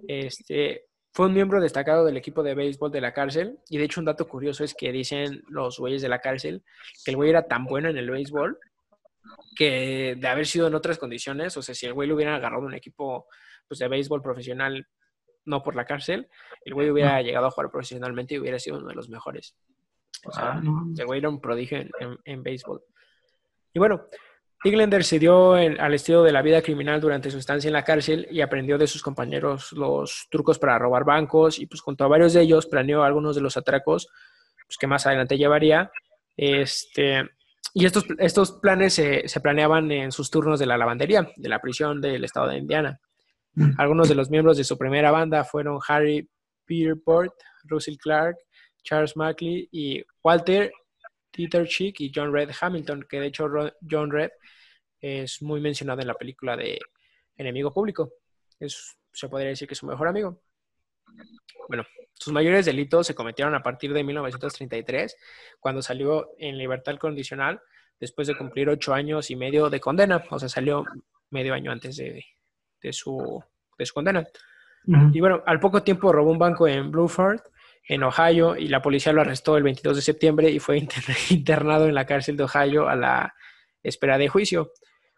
Este, fue un miembro destacado del equipo de béisbol de la cárcel y de hecho un dato curioso es que dicen los güeyes de la cárcel que el güey era tan bueno en el béisbol que de haber sido en otras condiciones, o sea, si el güey le hubiera agarrado un equipo pues, de béisbol profesional, no por la cárcel, el güey hubiera llegado a jugar profesionalmente y hubiera sido uno de los mejores. O sea, Ah, no. el güey era un prodigio en, en- en béisbol. Y bueno, Englander se dio en- al estilo de la vida criminal durante su estancia en la cárcel y aprendió de sus compañeros los trucos para robar bancos y pues junto a varios de ellos planeó algunos de los atracos pues, que más adelante llevaría. Este, y estos, estos planes se, se planeaban en sus turnos de la lavandería, de la prisión del estado de Indiana. Mm. Algunos de los miembros de su primera banda fueron Harry Peterport, Russell Clark, Charles Mackley y Walter Peter Chick y John Red Hamilton, que de hecho John Red es muy mencionado en la película de Enemigo Público. Es, se podría decir que es su mejor amigo. Bueno, sus mayores delitos se cometieron a partir de 1933, cuando salió en libertad condicional después de cumplir ocho años y medio de condena. O sea, salió medio año antes de, de su, de su condena. Y bueno, al poco tiempo robó un banco en Blueford, en Ohio, y la policía lo arrestó el 22 de septiembre y fue inter- internado en la cárcel de Ohio a la espera de juicio.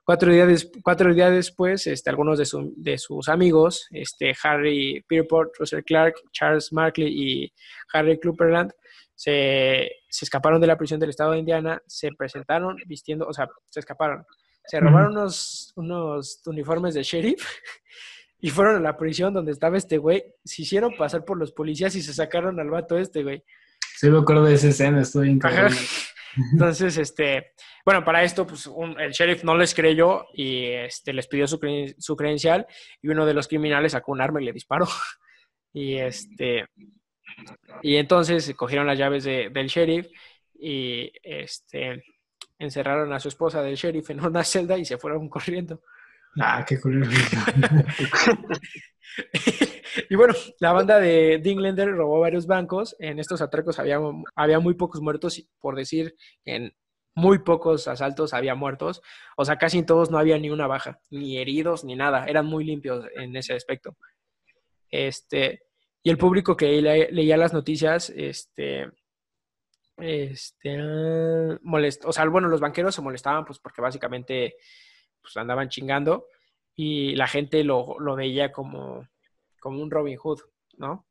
Cuatro días, cuatro días después, este, algunos de, su- de sus amigos, este, Harry Pierpont, Russell Clark, Charles Markley y Harry Clupperland, se, se escaparon de la prisión del estado de Indiana, se presentaron vistiendo, o sea, se escaparon, se robaron unos, unos uniformes de sheriff y fueron a la prisión donde estaba este güey, se hicieron pasar por los policías y se sacaron al vato este, güey. Sí me acuerdo de esa escena, estoy cabrón. Entonces, este, bueno, para esto, pues un- el sheriff no les creyó y este, les pidió su, cre- su credencial y uno de los criminales sacó un arma y le disparó. Y este, y entonces cogieron las llaves de- del sheriff y este, encerraron a su esposa del sheriff en una celda y se fueron corriendo. Ah, qué culero. y bueno, la banda de Dinglander robó varios bancos. En estos atracos había, había muy pocos muertos, por decir, en muy pocos asaltos había muertos. O sea, casi en todos no había ni una baja, ni heridos, ni nada. Eran muy limpios en ese aspecto. Este, y el público que le- leía las noticias, este, este, ah, molest- o sea, bueno, los banqueros se molestaban, pues porque básicamente pues, andaban chingando y la gente lo, lo veía como, como un Robin Hood, ¿no?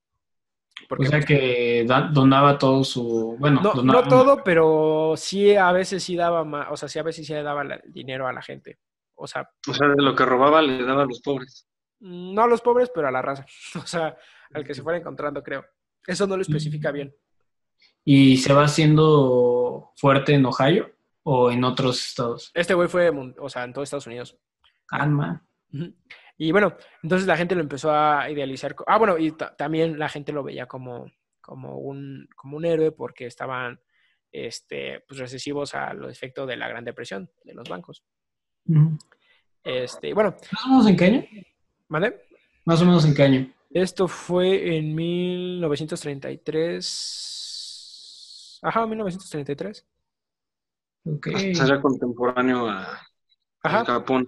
Porque, O sea que da- donaba todo su. Bueno, no, donaba- no todo, pero sí a veces sí daba más, o sea, sí a veces sí le daba la- dinero a la gente. O sea, O sea, de lo que robaba le daba a los pobres. no a los pobres, pero a la raza. O sea, al que se fuera encontrando, creo. Eso no lo especifica bien. ¿Y se va haciendo fuerte en Ohio o en otros estados? Este güey fue, o sea, en todo Estados Unidos. Calma. Ujú. Y bueno, entonces la gente lo empezó a idealizar. Ah, bueno, y ta- también la gente lo veía como, como, un, como un héroe porque estaban este, pues, recesivos a los efectos de la Gran Depresión de los bancos. Ujú. Este, y bueno, ¿Más o menos en qué año? ¿vale? Más o menos en qué año. Esto fue en 1933. Ajá, 1933. Ok. O sea, era contemporáneo a, Ajá. Capón.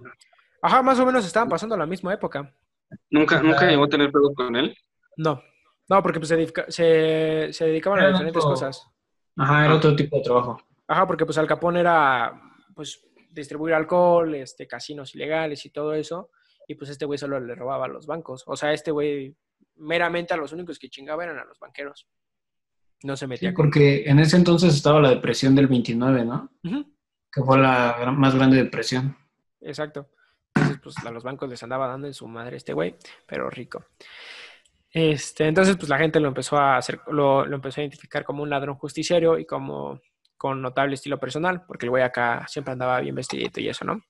Ajá, más o menos estaban pasando a la misma época. ¿Nunca, nunca llegó a tener pedo con él? No, no, porque pues, se, dedica- se, se dedicaban a diferentes otro- cosas. Ajá, era Ah. otro tipo de trabajo. Ajá, porque pues Al Capone era pues distribuir alcohol, este, casinos ilegales y todo eso. Y pues este güey solo le robaba a los bancos. O sea, este güey meramente a los únicos que chingaba eran a los banqueros. No se metía porque en ese entonces estaba la depresión del 29, ¿no? Que fue la gran- más grande depresión. Exacto. Entonces, pues a los bancos les andaba dando en su madre este güey, pero rico. Este, entonces, pues la gente lo empezó a hacer, lo, lo empezó a identificar como un ladrón justiciero y como con notable estilo personal, porque el güey acá siempre andaba bien vestidito y eso, ¿no?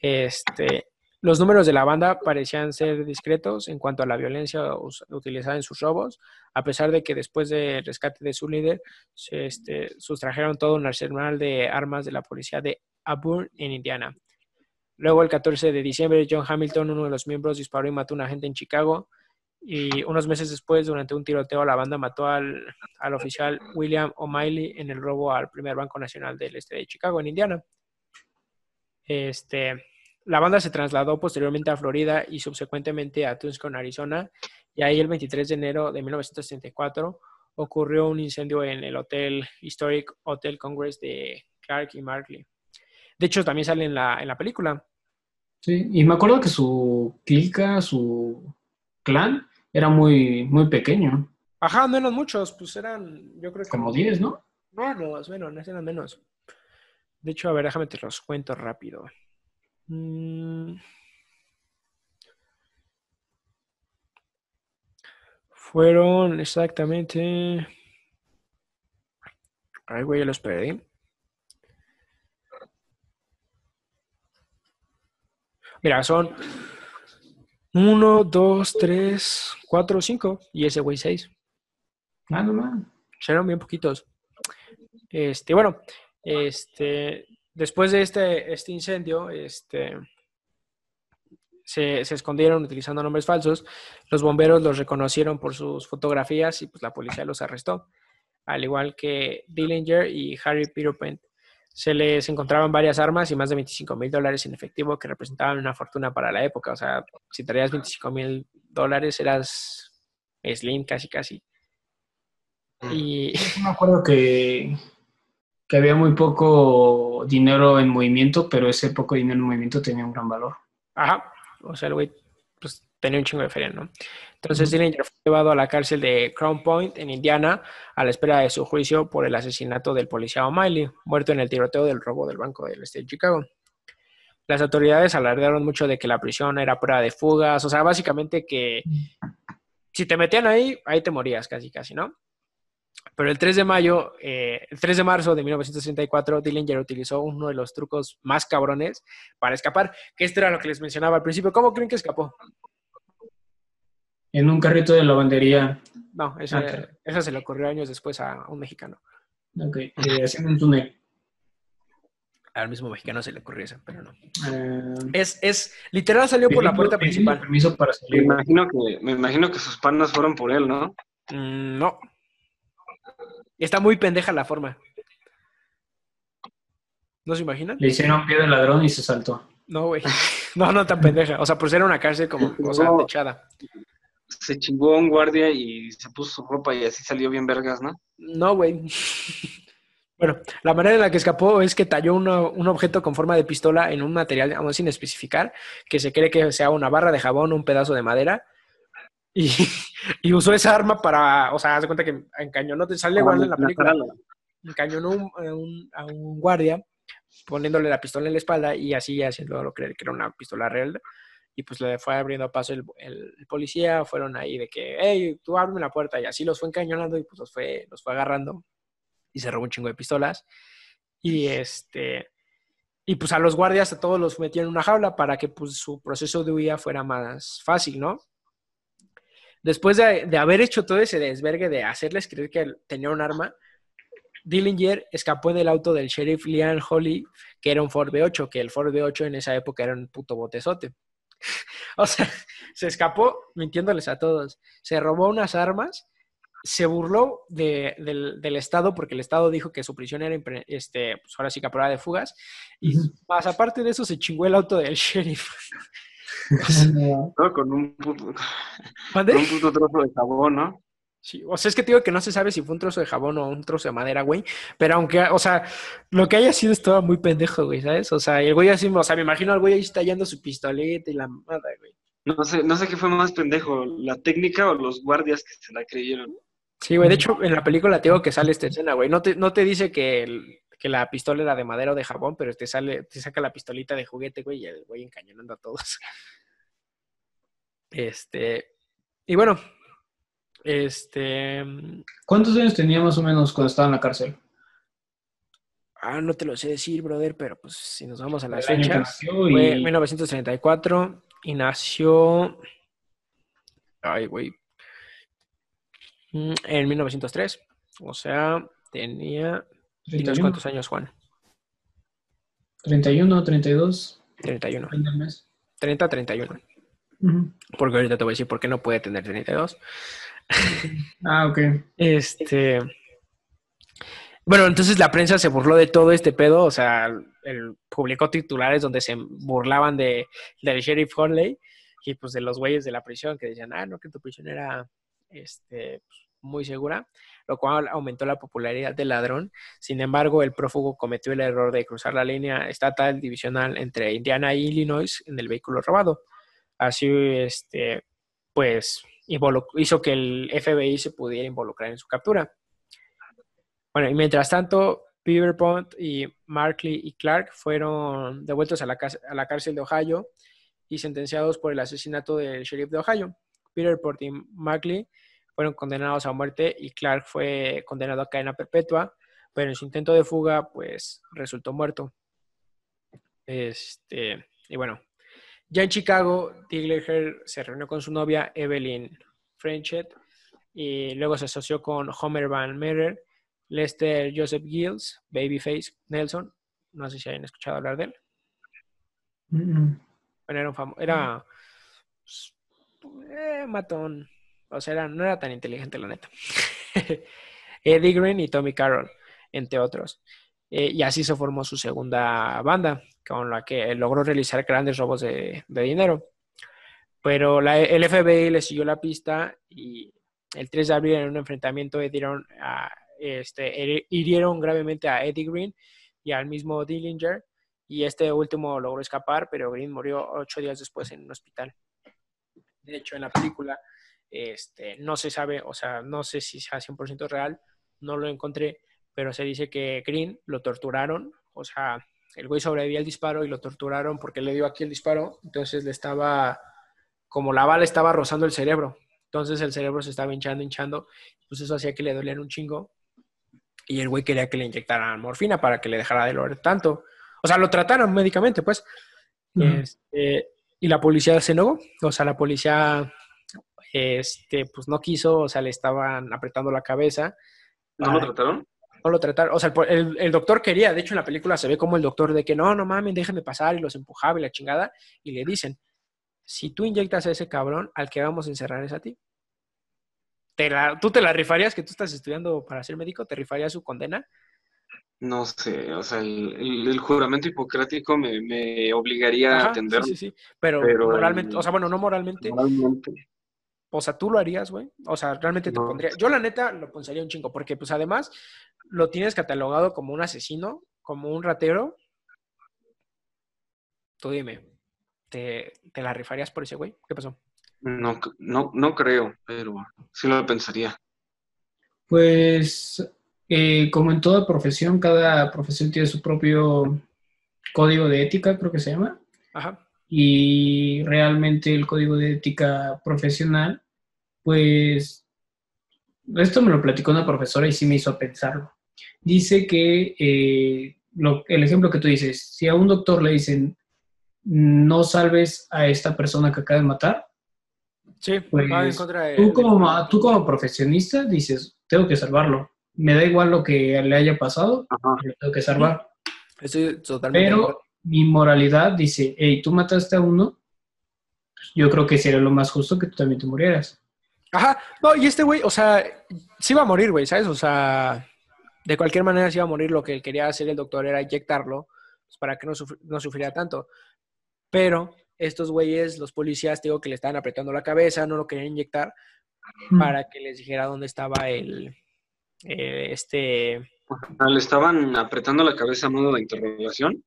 Este, los números de la banda parecían ser discretos en cuanto a la violencia utilizada en sus robos, a pesar de que después del rescate de su líder, se, este, sustrajeron todo un arsenal de armas de la policía de Auburn en Indiana. Luego, el 14 de diciembre, John Hamilton, uno de los miembros, disparó y mató a un agente en Chicago. Y unos meses después, durante un tiroteo, la banda mató al, al oficial William O'Malley en el robo al primer Banco Nacional del Este de Chicago, en Indiana. Este, la banda se trasladó posteriormente a Florida y subsecuentemente a Tucson, Arizona. Y ahí, el 23 de enero de 1934, ocurrió un incendio en el Hotel Historic Hotel Congress de Clark y Markley. De hecho, también sale en la, en la película. Sí, y me acuerdo que su clica, su clan, era muy, muy pequeño. Ajá, no eran muchos, pues eran, yo creo que... Como 10, ¿no? Menos, menos, eran menos. De hecho, a ver, déjame te los cuento rápido. Mm. Fueron exactamente. Ay, güey, ya los perdí. Mira, son uno, dos, tres, cuatro, cinco. Y ese güey seis. Ah, no, no. Serán bien poquitos. Este, bueno, este, después de este, este incendio, este, se, se, escondieron utilizando nombres falsos. Los bomberos los reconocieron por sus fotografías y pues la policía los arrestó, al igual que Dillinger y Harry Peter Se les encontraban varias armas y más de 25 mil dólares en efectivo que representaban una fortuna para la época. O sea, si traías 25 mil dólares eras slim casi casi. Y me acuerdo que, que había muy poco dinero en movimiento, pero ese poco dinero en movimiento tenía un gran valor. Ajá, o sea, el güey pues, tenía un chingo de feria, ¿no? Entonces Dillinger fue llevado a la cárcel de Crown Point en Indiana a la espera de su juicio por el asesinato del policía O'Malley, muerto en el tiroteo del robo del Banco del Este de Chicago. Las autoridades alardearon mucho de que la prisión era prueba de fugas, o sea, básicamente que si te metían ahí, ahí te morías casi, casi, ¿no? Pero el 3 de mayo, eh, el 3 de marzo de 1964, Dillinger utilizó uno de los trucos más cabrones para escapar, que esto era lo que les mencionaba al principio. ¿Cómo creen que escapó? En un carrito de lavandería. No, esa, ah, se le ocurrió años después a un mexicano. Ok, eh, haciendo un túnel. Al mismo mexicano se le ocurrió eso, pero no. Eh, es, es, literal salió por la puerta principal. Permiso para salir. Me imagino, que, me imagino que sus panas fueron por él, ¿no? Mm, no. Está muy pendeja la forma. ¿No se imaginan? Le hicieron pie de ladrón y se saltó. No, güey. No, no tan pendeja. O sea, por ser una cárcel como cosa techada. Se chingó a un guardia y se puso su ropa y así salió bien vergas, ¿no? No, güey. Bueno, la manera en la que escapó es que talló un objeto con forma de pistola en un material, aún sin especificar, que se cree que sea una barra de jabón o un pedazo de madera, Y, usó esa arma para, o sea, hace cuenta que encañonó, te sale igual en la película, encañonó un, a un guardia poniéndole la pistola en la espalda y así haciéndolo creer que era una pistola real. Y pues le fue abriendo paso el, policía, fueron ahí de que, hey, tú ábreme la puerta. Y así los fue encañonando y pues los fue, los fue agarrando y se robó un chingo de pistolas. Y este, y pues a los guardias a todos los metieron en una jaula para que pues su proceso de huida fuera más fácil, ¿no? Después de, haber hecho todo ese desvergue de hacerles creer que tenía un arma, Dillinger escapó del auto del sheriff Leon Holly, que era un Ford B8, que el Ford B8 en esa época era un puto botezote. o sea, se escapó mintiéndoles a todos. Se robó unas armas, se burló del, Estado porque el Estado dijo que su prisión era, este, pues ahora sí que prueba de fugas. Y más aparte de eso, se chingó el auto del sheriff. no, con un puto, trozo de jabón, ¿no? Sí, o sea, es que te digo que no se sabe si fue un trozo de jabón o un trozo de madera, güey. Pero aunque, o sea, lo que haya sido estaba muy pendejo, güey, ¿sabes? O sea, el güey así, o sea, me imagino al güey ahí estallando su pistoleta y la madre, güey. No sé, no sé qué fue más pendejo, la técnica o los guardias que se la creyeron. Sí, güey, de hecho, en la película te digo que sale esta escena, güey. No te, no te dice que, que la pistola era de madera o de jabón, pero te sale, te saca la pistolita de juguete, güey, y el güey encañonando a todos. Este, y bueno, este... ¿Cuántos años tenía más o menos cuando estaba en la cárcel? Ah, no te lo sé decir, brother, pero pues si nos vamos a las fechas, fue 1934 y nació... Ay, güey. Mm, en 1903. O sea, tenía... ¿Cuántos años, Juan? 31, 32. 31. 30, 31. Porque ahorita te voy a decir por qué no puede tener 32. ah, ok. Este. Bueno, entonces la prensa se burló de todo este pedo, o sea, el, publicó titulares donde se burlaban de, del sheriff Horley y pues de los güeyes de la prisión que decían, ah, no, que tu prisión era este, muy segura, lo cual aumentó la popularidad del ladrón. Sin embargo, el prófugo cometió el error de cruzar la línea estatal divisional entre Indiana e Illinois en el vehículo robado. Así, este, pues, hizo que el FBI se pudiera involucrar en su captura. Bueno, y mientras tanto, Pierpont y Markley y Clark fueron devueltos a la, a la cárcel de Ohio y sentenciados por el asesinato del sheriff de Ohio. Pierpont y Markley fueron condenados a muerte y Clark fue condenado a cadena perpetua, pero en su intento de fuga, pues resultó muerto. Este, y bueno, ya en Chicago, Digler se reunió con su novia Evelyn Frenchet y luego se asoció con Homer Van Merer, Lester Joseph Gills, Babyface Nelson. No sé si hayan escuchado hablar de él. Bueno, era un famoso. Era. Pues, eh, matón. O sea, no era tan inteligente, la neta. Eddie Green y Tommy Carroll, entre otros. Eh, y así se formó su segunda banda, con la que logró realizar grandes robos de, dinero. Pero la, el FBI le siguió la pista y el 3 de abril en un enfrentamiento hirieron, a, este, hirieron gravemente a Eddie Green y al mismo Dillinger y este último logró escapar, pero Green murió ocho días después en un hospital. De hecho, en la película este, no se sabe, o sea, no sé si sea 100% real, no lo encontré, pero se dice que Green lo torturaron, o sea, el güey sobrevivió al disparo y lo torturaron porque le dio aquí el disparo, entonces le estaba, como la bala estaba rozando el cerebro, entonces el cerebro se estaba hinchando, hinchando, pues eso hacía que le dolían un chingo y el güey quería que le inyectaran morfina para que le dejara de doler tanto. O sea, lo trataron médicamente, pues. Este, y la policía se negó, o sea, la policía este, pues no quiso, o sea, le estaban apretando la cabeza. ¿No lo trataron? No lo trataron, o sea, el, doctor quería, de hecho en la película se ve como el doctor de que no, no mames, déjenme pasar y los empujaba y la chingada, y le dicen, si tú inyectas a ese cabrón, al que vamos a encerrar es a ti. ¿Te ¿Tú te la rifarías que tú estás estudiando para ser médico? ¿Te rifarías su condena? No sé, o sea, el, juramento hipocrático me, obligaría a atenderlo. Sí, sí, sí, pero, moralmente, o sea, bueno, no moralmente. Moralmente. O sea, ¿tú lo harías, güey? O sea, realmente te pondría. Yo, la neta, lo pensaría un chingo, porque, pues, además, lo tienes catalogado como un asesino, como un ratero. Tú dime, ¿te, te la rifarías por ese güey? ¿Qué pasó? No, no, no creo, pero sí lo pensaría. Pues, eh, como en toda profesión, cada profesión tiene su propio código de ética, creo que se llama. Ajá y realmente el código de ética profesional, pues esto me lo platicó una profesora y sí me hizo pensarlo. Dice que eh, el ejemplo que tú dices, si a un doctor le dicen no salves a esta persona que acaba de matar, sí, pues, tú, como, tú como profesionista dices, tengo que salvarlo. Me da igual lo que le haya pasado, lo tengo que salvar. Estoy totalmente Pero mi moralidad dice, hey, tú mataste a uno, pues, yo creo que sería lo más justo que tú también te murieras. Ajá, no, y este güey, o sea, sí iba a morir, güey, ¿sabes? O sea, de cualquier manera sí iba a morir. Lo que quería hacer el doctor era inyectarlo pues, para que no, no sufriera tanto. Pero estos güeyes, los policías, digo que le estaban apretando la cabeza, no lo querían inyectar para que les dijera dónde estaba el, eh, este... ¿Le estaban apretando la cabeza a modo de interrogación?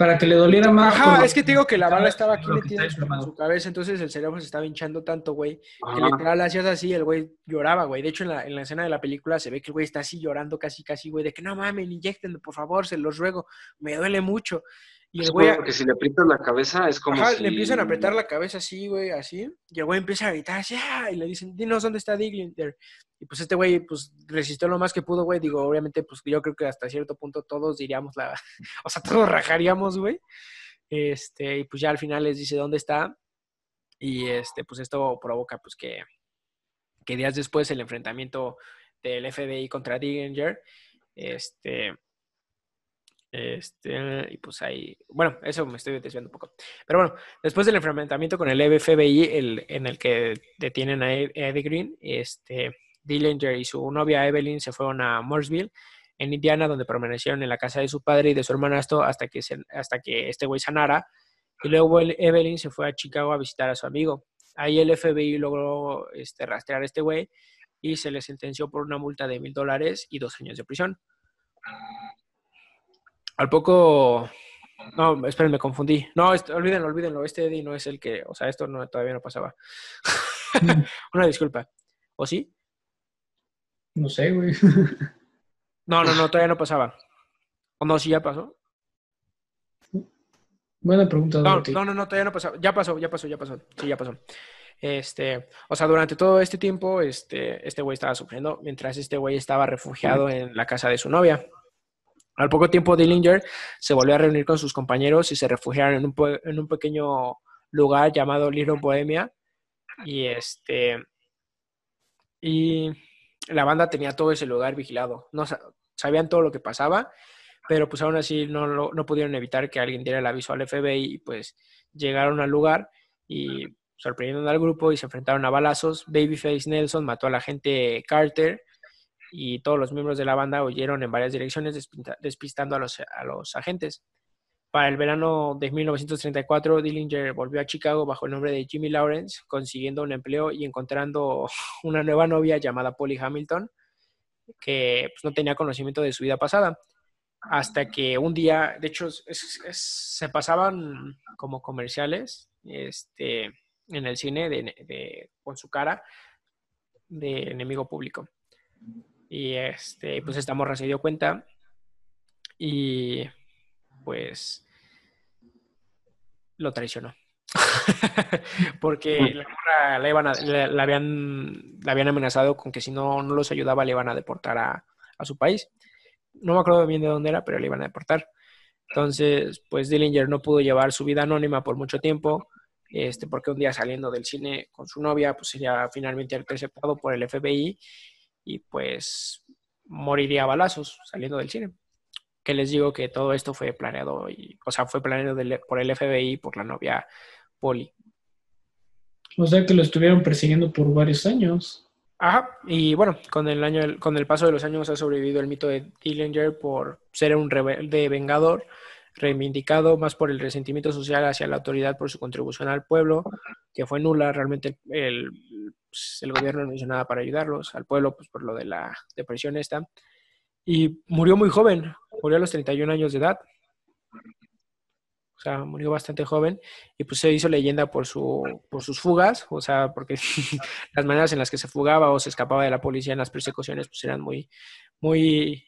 Para que le doliera más. Ajá, es que te digo que la bala estaba aquí metida en su, cabeza, entonces el cerebro se estaba hinchando tanto, güey, que literal hacías así, el güey lloraba, güey. De hecho, en la, en la escena de la película se ve que el güey está así llorando casi, casi, güey, de que no mames, inyectenme, por favor, se los ruego, me duele mucho. Y el güey. Porque si le aprietas la cabeza es como. Ajá, le empiezan a apretar la cabeza así, güey, así. Y el güey empieza a gritar así, ¡ah! y le dicen, dinos dónde está Diglinter. Y pues este güey, pues resistió lo más que pudo, güey. Digo, obviamente, pues yo creo que hasta cierto punto todos diríamos la. o sea, todos rajaríamos, güey. Este, y pues ya al final les dice dónde está. Y este, pues esto provoca, pues que, que días después el enfrentamiento del FBI contra Dillinger, este este, y pues ahí, bueno, eso me estoy desviando un poco. Pero bueno, después del enfrentamiento con el FBI, el, en el que detienen a Eddie Green, este, Dillinger y su novia Evelyn se fueron a Mooresville, en Indiana, donde permanecieron en la casa de su padre y de su hermanastro hasta que, hasta que este güey sanara. Y luego Evelyn se fue a Chicago a visitar a su amigo. Ahí el FBI logró este, rastrear a este güey y se le sentenció por una multa de mil dólares y dos años de prisión. Al poco. No, esperen, me confundí. No, olvídenlo, olvídenlo. Este Eddie no es el que. O sea, esto no, todavía no pasaba. Una disculpa. ¿O sí? No sé, güey. No, no, no, todavía no pasaba. ¿O no, si ya pasó? Buena pregunta. No, no, no, no, todavía no pasó. Ya pasó, ya pasó, ya pasó. Sí, ya pasó. Este, o sea, durante todo este tiempo, este, este güey estaba sufriendo, mientras este güey estaba refugiado en la casa de su novia. Al poco tiempo, Dillinger se volvió a reunir con sus compañeros y se refugiaron en un, en un pequeño lugar llamado Little Bohemia. Y este, y la banda tenía todo ese lugar vigilado. No sabían todo lo que pasaba pero pues aún así no, no pudieron evitar que alguien diera el aviso al FBI y pues llegaron al lugar y sorprendieron al grupo y se enfrentaron a balazos. Babyface Nelson mató a la gente Carter y todos los miembros de la banda huyeron en varias direcciones despistando a los, a los agentes. Para el verano de 1934, Dillinger volvió a Chicago bajo el nombre de Jimmy Lawrence, consiguiendo un empleo y encontrando una nueva novia llamada Polly Hamilton, que pues, no tenía conocimiento de su vida pasada hasta que un día, de hecho, se pasaban como comerciales este, en el cine con su cara de enemigo público. Y este, pues esta morra se dio cuenta y pues lo traicionó. Porque la morra iban la, habían, la habían amenazado con que si no, no los ayudaba le iban a deportar a, a su país no me acuerdo bien de dónde era, pero le iban a deportar. Entonces, pues Dillinger no pudo llevar su vida anónima por mucho tiempo, este, porque un día saliendo del cine con su novia, pues sería finalmente interceptado por el FBI y pues moriría a balazos saliendo del cine. Que les digo que todo esto fue planeado, y, o sea, fue planeado por el FBI por la novia Polly. O sea que lo estuvieron persiguiendo por varios años. Ajá, y bueno, con el año, con el paso de los años ha sobrevivido el mito de Dillinger por ser un rebelde vengador, reivindicado más por el resentimiento social hacia la autoridad por su contribución al pueblo, que fue nula, realmente el, el gobierno no hizo nada para ayudarlos, al pueblo pues por lo de la depresión esta, y murió muy joven, murió a los 31 años de edad, o sea, murió bastante joven y pues se hizo leyenda por, su, por sus fugas, o sea, porque las maneras en las que se fugaba o se escapaba de la policía en las persecuciones pues eran muy, muy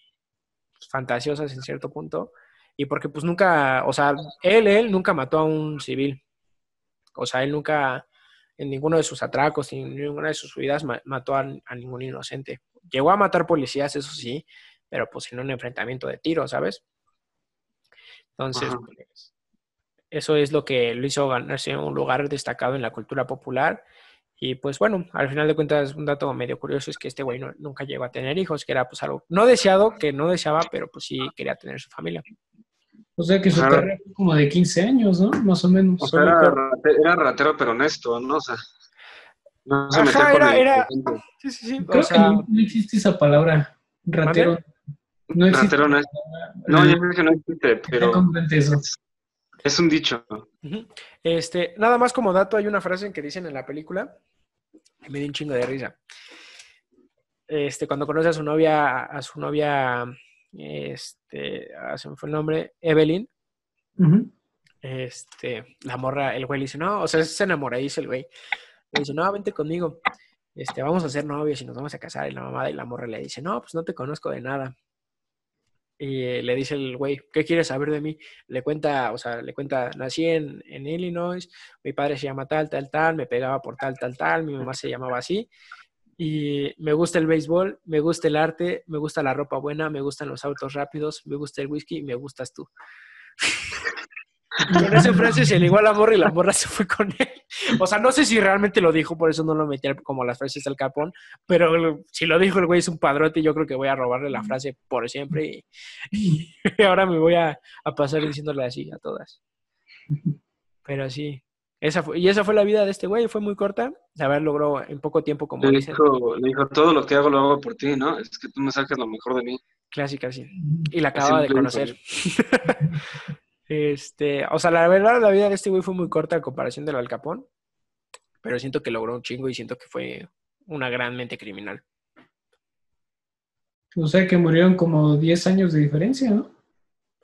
fantasiosas en cierto punto y porque pues nunca, o sea, él, él nunca mató a un civil, o sea, él nunca en ninguno de sus atracos, en ninguna de sus vidas mató a, ningún inocente. Llegó a matar policías, eso sí, pero pues en un enfrentamiento de tiro, ¿sabes? Entonces, pues, eso es lo que lo hizo ganarse un lugar destacado en la cultura popular. Y pues bueno, al final de cuentas, un dato medio curioso es que este güey nunca llegó a tener hijos, que era pues algo no deseado, que no deseaba, pero pues sí quería tener su familia. O sea que su carrera fue como de 15 años, ¿no? Más o menos. O sea, era, ratero, pero honesto, ¿no? O sea, no se Ajá, era, era... Sí, sí, sí. Creo que no, existe esa palabra, ratero. No existe. Ratero no, es... no, yo creo que no existe, pero... Eso. Es un dicho. Este, nada más como dato, hay una frase en que dicen en la película, que me dio un chingo de risa. Este, cuando conoce a su novia, a su novia, este, se me fue el nombre, Evelyn. Este, la morra, el güey le dice, no, o sea, se enamora, dice el güey. Le dice, no, vente conmigo. Este, vamos a ser novios y nos vamos a casar. Y la mamá de la morra le dice, no, pues no te conozco de nada. Y le dice el güey, ¿qué quieres saber de mí? Le cuenta, o sea, le cuenta, nací en, en, Illinois, mi padre se llama tal, tal, tal, me pegaba por tal, tal, tal, mi mamá se llamaba así. Y me gusta el béisbol, me gusta el arte, me gusta la ropa buena, me gustan los autos rápidos, me gusta el whisky y me gustas tú. Con esa frase se le igual a la morra y la morra se fue con él. O sea, no sé si realmente lo dijo, por eso no lo metí como las frases del capón, pero si lo dijo el güey es un padrote, yo creo que voy a robarle la frase por siempre y, ahora me voy a, pasar diciéndole así a todas. Pero sí, esa fue, y esa fue la vida de este güey, fue muy corta. A ver, logró en poco tiempo, como le dijo, le dijo, todo lo que hago lo hago por ti, ¿no? Es que tú me sacas lo mejor de mí. Clásica, sí. Y la acababa de conocer. Este, o sea, la verdad, la vida de este güey fue muy corta a comparación del Al Capón, pero siento que logró un chingo y siento que fue una gran mente criminal. O sea, que murieron como 10 años de diferencia, ¿no?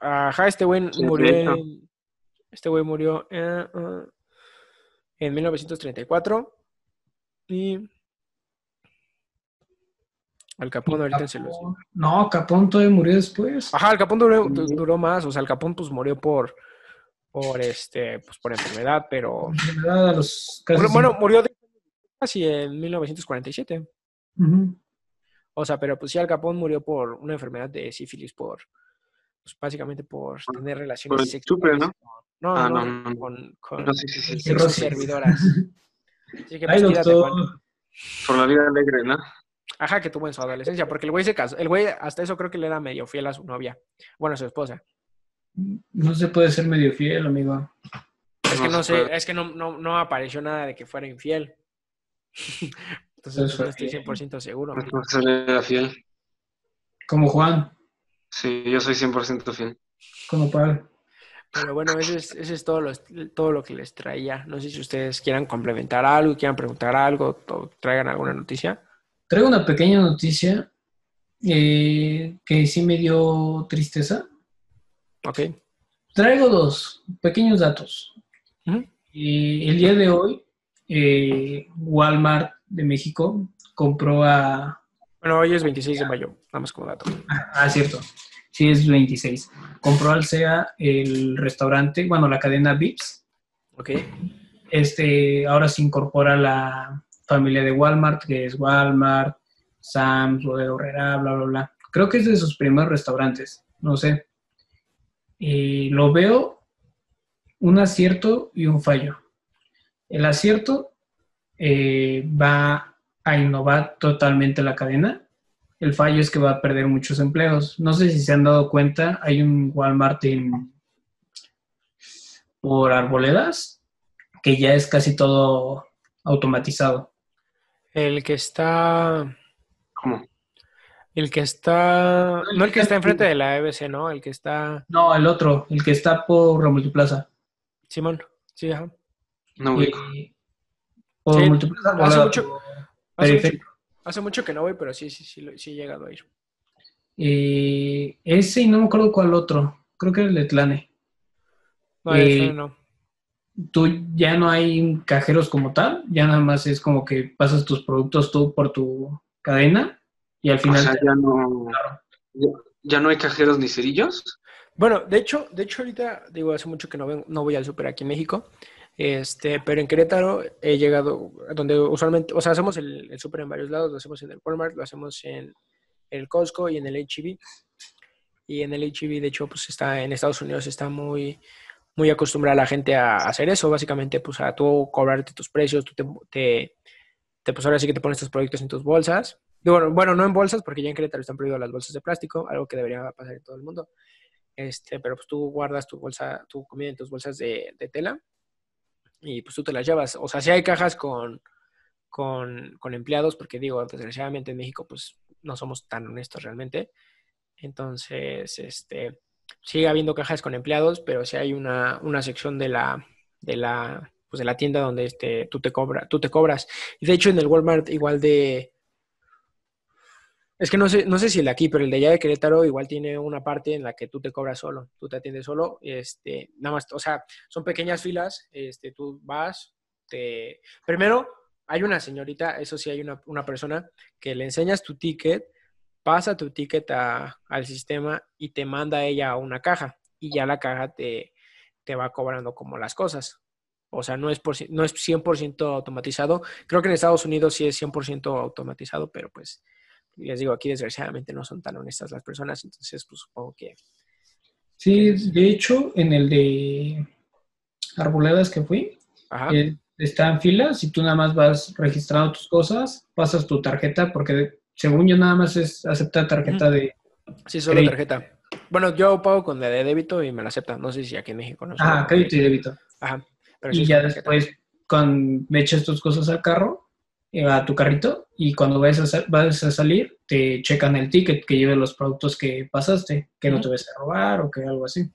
Ajá, este güey murió en, este güey murió eh, uh, en 1934 y Al Capón ahorita se No, Capón todavía murió después. Ajá, el Capón duró, du- duró más, o sea, el Capón pues murió por, por este, pues por enfermedad, pero... Enfermedad a los casi Bueno, murió de casi en 1947. Ujú. O sea, pero pues sí, Al Capón murió por una enfermedad de sífilis, por, pues básicamente por tener relaciones por el sexuales. chupe, ¿no? No, Ah, no, no, no, no. con, con No, sí, sí, servidoras. Así que Ay, pues. Por la vida alegre, ¿no? Ajá, que tuvo en su adolescencia, porque el güey se casó. El güey, hasta eso creo que le era medio fiel a su novia. Bueno, a su esposa. No se puede ser medio fiel, amigo. Es que No sé, puede. es que no, no, no apareció nada de que fuera infiel. Entonces pues, no es estoy fiel. 100% seguro. Entonces era fiel. Como Juan, Sí, yo soy 100% fiel. como Pablo. Pero bueno, ese es, ese es todo, lo, todo lo que les traía. No sé si ustedes quieran complementar algo, quieran preguntar algo, o traigan alguna noticia. Traigo una pequeña noticia eh, que sí me dio tristeza. Ok. Traigo dos pequeños datos. Ujú. Eh, el día de hoy, eh, Walmart de México compró a... Bueno, hoy es 26 de mayo, nada más como dato. Ah, ah, cierto. Sí, es 26. Compró al SEA el restaurante, bueno, la cadena Vips. Ok. Este, ahora se incorpora la familia de Walmart, que es Walmart, Sam's, Bodega Horrera, bla, bla, bla. Creo que es de sus primeros restaurantes, no sé. Y lo veo un acierto y un fallo. El acierto eh, va a innovar totalmente la cadena. El fallo es que va a perder muchos empleos. No sé si se han dado cuenta, hay un Walmart en, por Arboledas que ya es casi todo automatizado. El que está. ¿Cómo? El que está. No el que está enfrente de la EBC, ¿no? El que está. No, el otro, el que está por la multiplaza. Simón. Sí, ajá. No ubico. Eh, por Sí, multiplaza, hace mucho- mucho. Hace mucho que no voy, pero sí, sí, sí, lo- sí he llegado a ir. Eh, ese y no me acuerdo cuál otro. Creo que era el de Tlane. No, Eh, no. Tú ya no hay cajeros como tal, ya nada más es como que pasas tus productos tú por tu cadena y al O final sea, te- ya no, ya, ya no hay cajeros ni cerillos. Bueno, de hecho, de hecho ahorita digo hace mucho que no, ven- no voy al súper aquí en México, este, pero en Querétaro he llegado donde usualmente, o sea, hacemos el, el en varios lados, lo hacemos en el Walmart, lo hacemos en el Costco y en el H-E-B. Y en el H-E-B, de hecho, pues está en Estados Unidos está muy muy acostumbrada la gente a hacer eso, básicamente, pues a tú cobrarte tus precios, tú te, te, te, pues ahora sí que te pones tus productos en tus bolsas. Bueno, bueno, no en bolsas, porque ya en Querétaro están prohibidas las bolsas de plástico, algo que debería pasar en todo el mundo. Este, pero pues tú guardas tu bolsa, tu comida en tus bolsas de tela y pues tú te las llevas. O sea, si hay cajas con, con, con empleados, porque digo, desgraciadamente en México pues no somos tan honestos realmente. Entonces, este, sigue habiendo cajas con empleados, pero sí hay una, una sección de la, de la, pues de la tienda donde este, tú, te cobra, tú te cobras. Y de hecho en el Walmart igual de... Es que no sé, no sé si el de aquí, pero el de allá de Querétaro igual tiene una parte en la que tú te cobras solo, tú te atiendes solo, este, nada más, o sea, son pequeñas filas, este, tú vas, te... Primero, hay una señorita, eso sí, hay una, una persona que le enseñas tu ticket, pasa tu ticket al sistema y te manda ella a una caja y ya la caja te, te va cobrando como las cosas. O sea, no es, por, no es 100% automatizado. Creo que en Estados Unidos sí es 100% automatizado, pero pues les digo, aquí desgraciadamente no son tan honestas las personas, entonces pues supongo que... Sí, de hecho, en el de Arboledas que fui, Ajá. eh, está en filas y tú nada más vas registrando tus cosas, pasas tu tarjeta, porque según yo nada más es aceptar tarjeta de... Sí, solo crédito. tarjeta. Bueno, yo pago con la de débito y me la acepta. No sé si aquí en México no. Ah, crédito y débito. Ajá. Pero sí Y ya después, cuando me echas tus cosas al carro, a tu carrito, y cuando vayas a, vayas a salir, te checan el ticket que lleve los productos que pasaste, que no te vayas a robar o que algo así.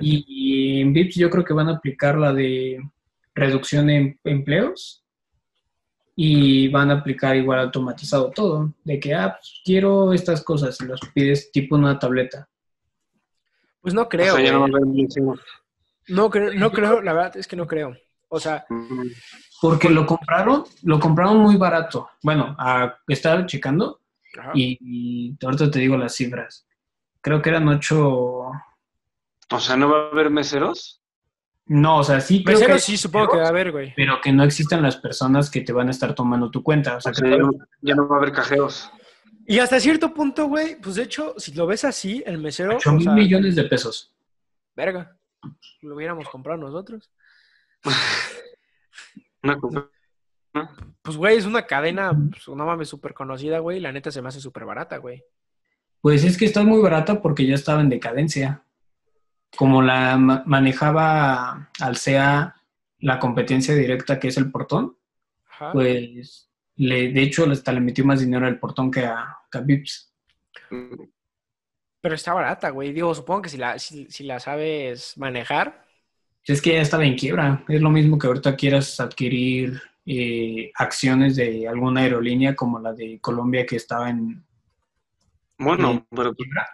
Y, y en VIPS yo creo que van a aplicar la de reducción en empleos y van a aplicar igual automatizado todo, de que, ah, pues, quiero estas cosas y los pides tipo una tableta. Pues no creo. o sea, ya no va a güey. haber mucho. No creo, no creo, la verdad es que no creo. O sea, Porque lo compraron, lo compraron muy barato. Bueno, a, estaba checando y, y ahorita te digo las cifras. Creo que eran ocho... O sea, ¿no va a haber meseros? No, o sea, sí creo Mesero que- sí supongo que va a haber, güey. pero que no existan las personas que te van a estar tomando tu cuenta. O sea, O que sea, ya, no, ya no va a haber cajeros. Y hasta cierto punto, güey, pues de hecho, si lo ves así, el mesero, 8 o mil sea, millones de pesos. verga, lo hubiéramos comprado nosotros. Una Pues, güey, es una cadena, pues, no mames, súper conocida, güey, y la neta se me hace súper barata, güey. Pues es que está muy barata porque ya estaba en decadencia. Como la ma- manejaba Alsea la competencia directa que es el portón, Ajá. pues le, de hecho hasta le metió más dinero al portón que a, que a Vips. Pero está barata, güey. Digo, supongo que si la, si, si la sabes manejar, Es que ya estaba en quiebra. Es lo mismo que ahorita quieras adquirir eh, acciones de alguna aerolínea como la de Colombia que estaba en Bueno, pero quiebra.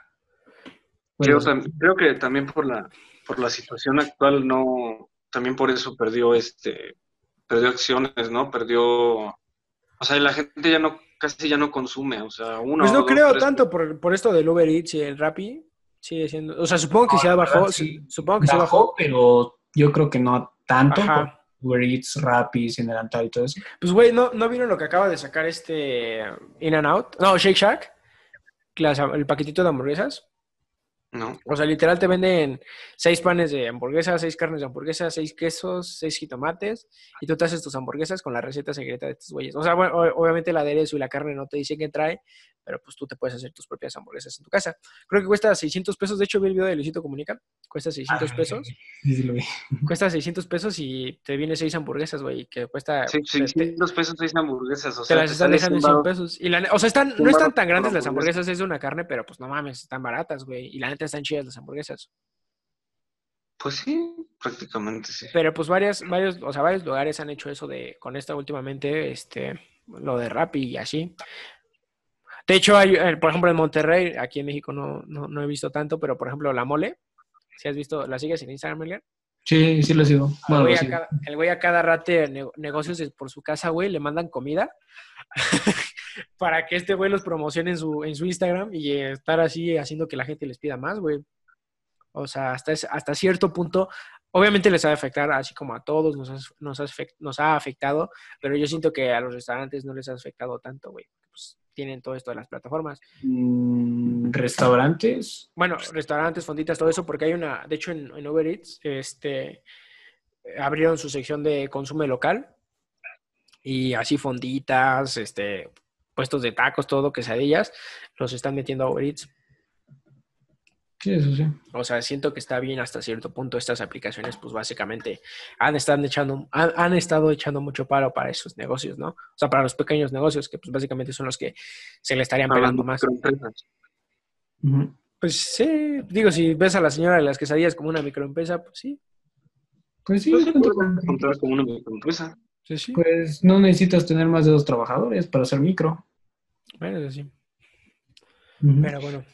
creo, creo que también por la, por la situación actual, no, también por eso perdió este, perdió acciones, ¿no? Perdió, o sea, la gente ya no, casi ya no consume, o sea, uno. pues no dos, creo tres- tanto por, por esto del Uber Eats y el Rappi. Sigue siendo, o sea, supongo que No, sí la bajó, sí. supongo que sí bajó, bajó. pero yo creo que no tanto. Ajá. Uber Eats, Rappi, sin y todo eso. Pues, güey, ¿no, ¿no vieron lo que acaba de sacar este In and Out? No, Shake Shack. Las- el paquetito de hamburguesas. No, O sea, literal te venden seis panes de hamburguesa, seis carnes de hamburguesa, seis quesos, seis jitomates, y tú te haces tus hamburguesas con la receta secreta de estos güeyes. O sea, bueno, obviamente el aderezo y la carne no te dicen qué trae, pero pues tú te puedes hacer tus propias hamburguesas en tu casa. Creo que cuesta 600 pesos. De hecho, vi el video de Luisito Comunica. Cuesta 600 Ah, pesos. Sí, sí lo vi. Cuesta 600 pesos y te viene seis hamburguesas, güey, que cuesta... sí, te- te- 600 pesos, seis hamburguesas, o te las están sale dejando en 100 100 varos. pesos. Y la o sea, están, no 100 están tan grandes las hamburguesa. hamburguesas, es de una carne, pero pues no mames, están baratas, güey. Y la neta están chidas las hamburguesas. Pues sí, prácticamente sí. Pero pues varias, varios, o sea, varios lugares han hecho eso de, con esta últimamente, este, lo de Rappi y así. De hecho, hay, eh, por ejemplo, en Monterrey, aquí en México no, no, no he visto tanto, pero por ejemplo, la mole, si has visto, ¿la sigues en Instagram, Elian? Sí, sí lo sigo. El Bueno, güey lo a sigo. cada- el güey a cada nego- negocios por su casa, güey, le mandan comida para que este güey los promocione en su, en su Instagram y estar así haciendo que la gente les pida más, güey. O sea, hasta, es- hasta cierto punto, obviamente les va a afectar, así como a todos nos, ha- nos, nos ha afectado, pero yo siento que a los restaurantes no les ha afectado tanto, güey. Pues tienen todo esto de las plataformas. Mm, Restaurantes. Bueno, restaurantes, fonditas, todo eso, porque hay una, de hecho en, en Uber Eats, este, abrieron su sección de consumo local y así fonditas, este, puestos de tacos, todo, quesadillas, los están metiendo a Uber Eats. Sí, eso sí. O sea, siento que está bien hasta cierto punto estas aplicaciones, pues básicamente han estado echando, han, han estado echando mucho paro para esos negocios, ¿no? O sea, para los pequeños negocios, que pues básicamente son los que se le estarían pegando más. Pues sí, digo, si ves a la señora de las quesadillas como una microempresa, pues sí. Pues sí, Pues contar como una microempresa. Sí, sí. pues no necesitas tener más de dos trabajadores para hacer micro. Bueno, eso sí. Pero bueno.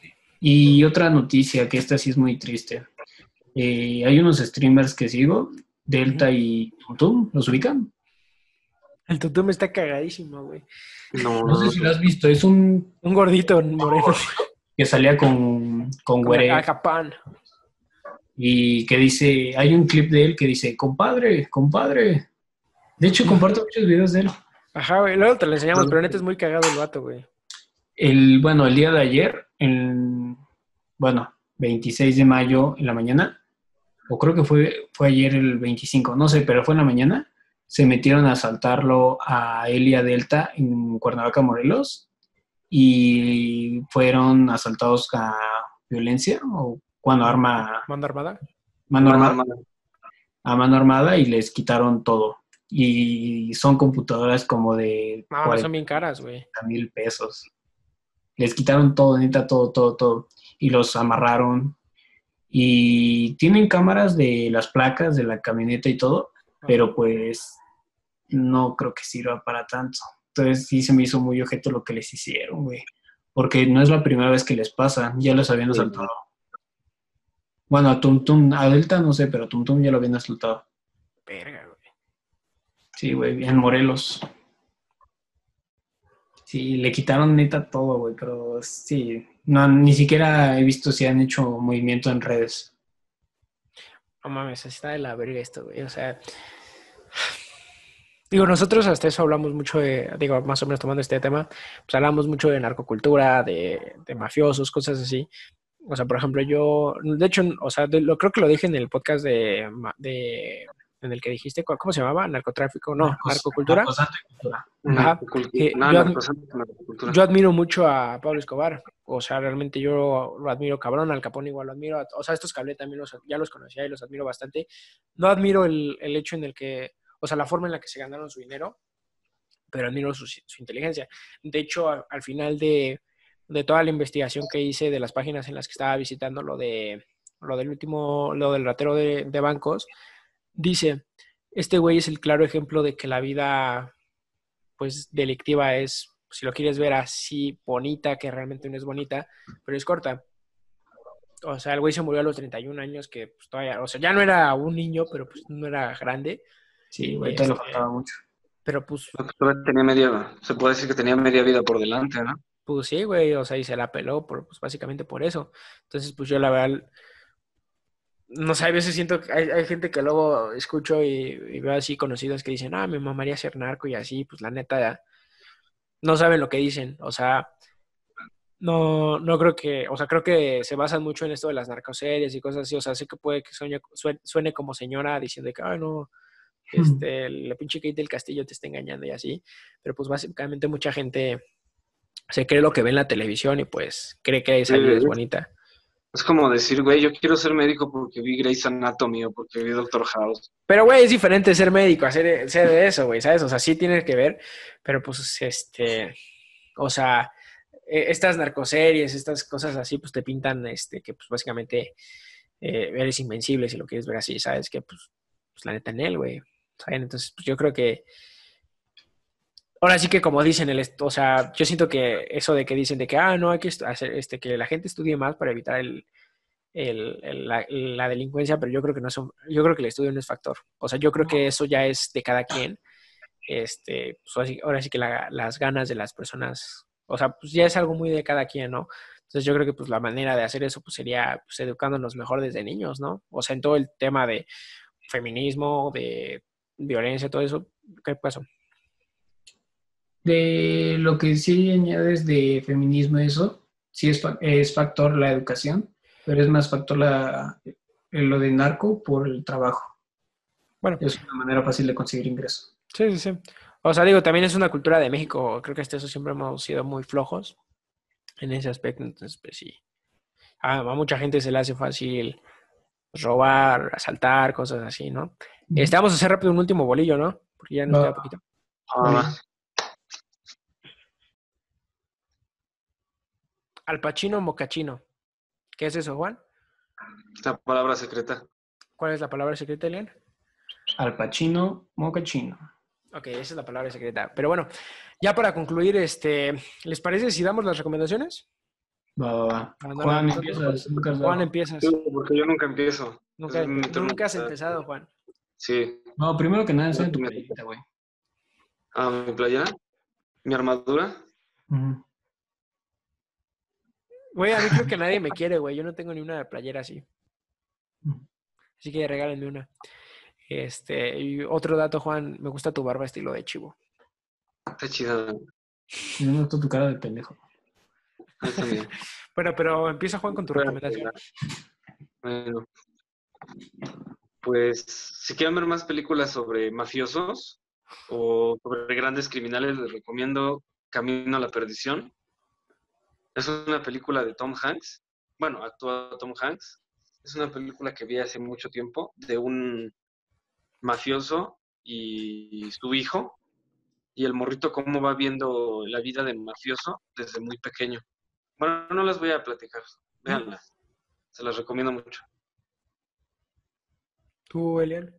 Y otra noticia, que esta sí es muy triste. Eh, hay unos streamers que sigo, Delta y Tum, ¿los ubican? El tutum está cagadísimo, güey. No, No sé si lo has visto, es un Un gordito moreno. que salía con, con Acapán. y que dice, hay un clip de él que dice, compadre, compadre. De hecho, comparto muchos videos de él. Ajá, güey. Luego te lo enseñamos, pero neta es muy cagado el vato, güey. El, bueno, el día de ayer, el, bueno, 26 de mayo en la mañana, o creo que fue, fue ayer el 25, no sé, pero fue en la mañana, se metieron a asaltarlo a él y a Delta en Cuernavaca, Morelos, y fueron asaltados a violencia, o cuando arma, Manda armada. mano Mano armada, armada. a mano armada y les quitaron todo. Y son computadoras como de No, 40 son bien caras, güey. mil pesos. Les quitaron todo, neta, todo, todo, todo. Y los amarraron. Y tienen cámaras de las placas de la camioneta y todo, pero pues no creo que sirva para tanto. Entonces sí se me hizo muy objeto lo que les hicieron, güey. Porque no es la primera vez que les pasa, ya los habían asaltado. Bueno, a Tum Tum, a Delta no sé, pero a Tum Tum ya lo habían asaltado. Verga, güey. Sí, güey, en Morelos. Sí, le quitaron neta todo, güey, pero sí, no, ni siquiera he visto si han hecho movimiento en redes. No mames, está de la verga esto, güey. O sea, digo, nosotros hasta eso hablamos mucho de, digo, más o menos tomando este tema, pues hablamos mucho de narcocultura, de, de mafiosos, cosas así. O sea, por ejemplo, yo, de hecho, o sea, lo, creo que lo dije en el podcast de, de en el que dijiste, ¿cu- ¿cómo se llamaba? Narcotráfico, no, Narcos- narcocultura. Ajá. Narcocultura. Que No, yo-. Yo admiro mucho a Pablo Escobar. O sea, realmente yo lo admiro cabrón. Al Capón igual lo admiro. O sea, estos que hablé también los, ya los conocía y los admiro bastante. No admiro el, el hecho en el que, o sea, la forma en la que se ganaron su dinero, pero admiro su, su inteligencia. De hecho, a- al final de, de toda la investigación que hice de las páginas en las que estaba visitando lo de lo del último, lo del ratero de, de bancos, dice, este güey es el claro ejemplo de que la vida pues delictiva es, si lo quieres ver así, bonita, que realmente no es bonita, pero es corta. O sea, el güey se murió a los 31 años, que pues, todavía, o sea, ya no era un niño, pero pues no era grande, Sí, güey, te lo Este- faltaba mucho. pero pues, tenía media, se puede decir que tenía media vida por delante, ¿no? pues sí, güey, o sea, y se la peló, por, pues básicamente por eso. Entonces, pues yo la verdad, no sé, a veces siento que hay, hay gente que luego escucho y, y veo así conocidos que dicen, ah, me mamaría ser narco y así, pues la neta, no saben lo que dicen, o sea, no, no creo que, o sea, creo que se basan mucho en esto de las narcoseries y cosas así, o sea, sé que puede que sueñe- sue- suene como señora diciendo que, ay, no, este, la pinche Kate del Castillo te está engañando y así, pero pues básicamente mucha gente se cree lo que ve en la televisión y pues cree que esa vida es bonita. Es como decir, güey, yo quiero ser médico porque vi Grey's Anatomy o porque vi Doctor House. Pero, güey, es diferente ser médico, hacer, ser de eso, güey, ¿sabes? O sea, sí tiene que ver, pero pues, este, o sea, eh, estas narcoseries, estas cosas así, pues te pintan, este, que pues básicamente eh, eres invencible si lo quieres ver así, ¿sabes? Que pues, pues la neta en él, güey, ¿saben? Entonces, pues yo creo que, ahora sí que como dicen, el, o sea, yo siento que eso de que dicen de que, ah, no, hay que hacer, este, que la gente estudie más para evitar el, el- la, delincuencia, pero yo creo que no son, yo creo que el estudio no es factor. O sea, yo creo que eso ya es de cada quien. Este, pues, ahora sí- ahora sí que la- las ganas de las personas, o sea, pues ya es algo muy de cada quien, ¿no? Entonces yo creo que pues la manera de hacer eso pues sería pues educándonos mejor desde niños, ¿no? O sea, en todo el tema de feminismo, de violencia, todo eso. ¿Qué pasó? De lo que sí añades de feminismo, eso, sí es, fa- es factor la educación, pero es más factor la, eh, lo de narco por el trabajo. Bueno, Es una manera fácil de conseguir ingresos. Sí, sí, sí. O sea, digo, también es una cultura de México. Creo que hasta eso siempre hemos sido muy flojos en ese aspecto. Entonces, pues sí. A, a mucha gente se le hace fácil robar, asaltar, cosas así, ¿no? Este, vamos a hacer rápido un último bolillo, ¿no? Porque ya nos queda poquito. Ah, Al Pacino Mocachino. ¿Qué es eso, Juan? la palabra secreta. ¿Cuál es la palabra secreta, Elian? Al Pacino, Mocachino. Ok, esa es la palabra secreta. Pero bueno, ya para concluir, este, ¿les parece si damos las recomendaciones? Va, va, va. Juan, empiezas. Juan, empiezas. Sí, porque yo nunca empiezo. Nunca, nunca has empezado, Juan. Sí. No, primero que nada, enseña tu playita, güey. Ah, mi playera, mi armadura. Ujú. Güey, a mí creo que nadie me quiere, güey. Yo no tengo ni una playera así. Así que regálenme una. Este, y otro dato, Juan, me gusta tu barba estilo de chivo. Está chida. Yo no noto tu cara de pendejo. Bueno, pero empieza, Juan, con tu recomendación. Bueno, pues si quieren ver más películas sobre mafiosos o sobre grandes criminales, les recomiendo Camino a la Perdición. Es una película de Tom Hanks. Bueno, actúa Tom Hanks. Es una película que vi hace mucho tiempo de un mafioso y su hijo y el morrito cómo va viendo la vida del mafioso desde muy pequeño. Bueno, no las voy a platicar. Véanlas. Se las recomiendo mucho. ¿Tú, Elian?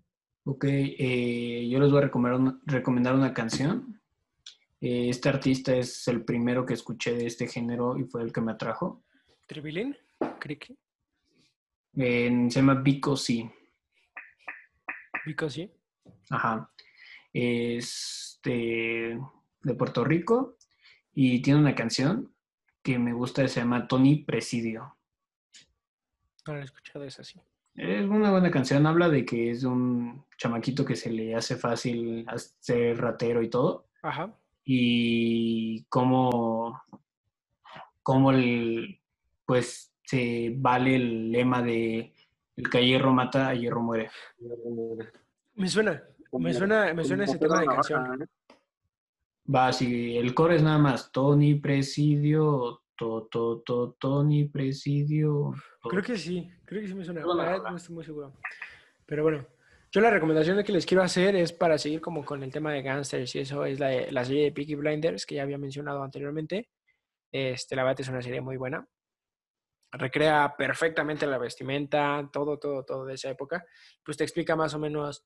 Ok, eh, yo les voy a recomendar una, recomendar una canción. Eh, este artista es el primero que escuché de este género y fue el que me atrajo. ¿Tribilín? ¿Criqui? Eh, se llama Vico C. ¿Vico sí? Ajá. Es de, de Puerto Rico y tiene una canción que me gusta, se llama Tony Presidio. No la he escuchado, es así. Es una buena canción, habla de que es un chamaquito que se le hace fácil ser ratero y todo. Ajá. Y cómo, cómo el, pues se vale el lema de el que a hierro mata, a hierro muere. Me suena, me suena, me suena ese tema de canción. Va, sí, el coro es nada más Tony Presidio, to, to, to, Tony Presidio. Creo que sí, creo que sí me suena. no estoy muy seguro. Pero bueno, yo la recomendación que les quiero hacer es para seguir como con el tema de gangsters y eso es la, la serie de Peaky Blinders que ya había mencionado anteriormente. Este, la verdad es una serie muy buena. Recrea perfectamente la vestimenta, todo, todo, todo de esa época. Pues te explica más o menos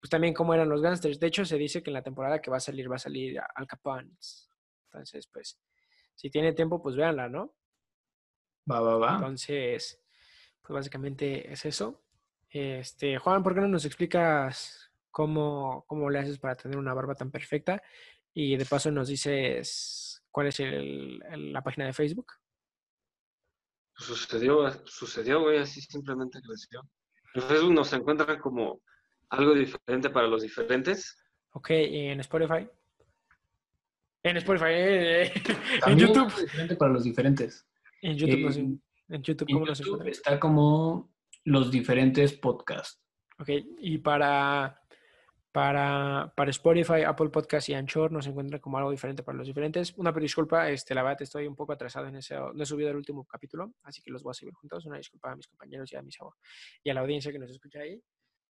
pues también cómo eran los gangsters. De hecho, se dice que en la temporada que va a salir, va a salir Al Capone. Entonces, pues, si tiene tiempo, pues véanla, ¿no? Va, va, va. Entonces, pues básicamente es eso. Este, Juan, ¿por qué no nos explicas cómo, cómo le haces para tener una barba tan perfecta? Y de paso nos dices cuál es la página de Facebook. Sucedió, sucedió, güey, así simplemente creció. En Facebook nos encuentra como algo diferente para los diferentes. Ok, ¿y en Spotify? En Spotify, eh, eh, en YouTube. Diferente para los diferentes. En YouTube, eh, en YouTube, ¿cómo en YouTube está como los diferentes podcasts. Ok, y para, para, para Spotify, Apple Podcast y Anchor nos encuentra como algo diferente para los diferentes. Una disculpa, este, la verdad estoy un poco atrasado en ese, no he subido el último capítulo, así que los voy a subir juntos. Una disculpa a mis compañeros y a, mis, y a la audiencia que nos escucha ahí.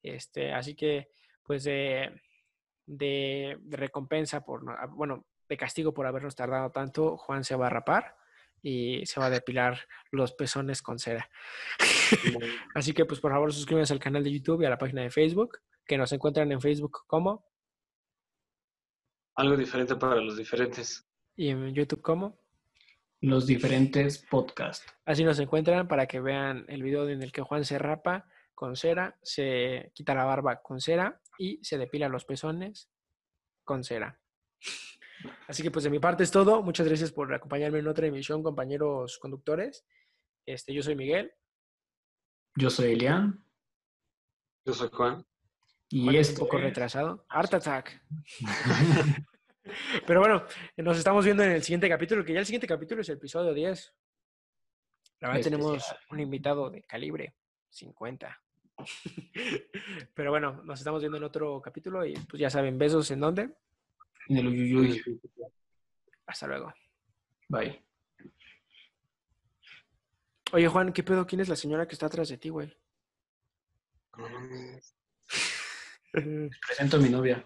Este, así que, pues, de, de, recompensa por, bueno, de castigo por habernos tardado tanto, Juan se va a rapar y se va a depilar los pezones con cera. así que, pues, por favor, suscríbanse al canal de YouTube y a la página de Facebook, que nos encuentran en Facebook como... Algo diferente para los diferentes. Y en YouTube como los diferentes podcasts. Así nos encuentran para que vean el video en el que Juan se rapa con cera, se quita la barba con cera y se depila los pezones con cera. Así que pues de mi parte es todo. Muchas gracias por acompañarme en otra emisión, compañeros conductores. Este, yo soy Miguel. Yo soy Elian. Yo soy Juan. Y es un poco retrasado. Art Attack. Pero bueno, nos estamos viendo en el siguiente capítulo, que ya el siguiente capítulo es el episodio 10. La verdad tenemos un invitado de calibre 50. Pero bueno, nos estamos viendo en otro capítulo y pues ya saben, besos en dónde? En el Uyuyuy. Hasta luego. Bye. Oye, Juan, ¿qué pedo? ¿Quién es la señora que está atrás de ti, güey? presento a mi novia.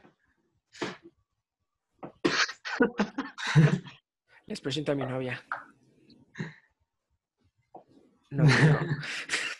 Les presento a mi novia. No, no.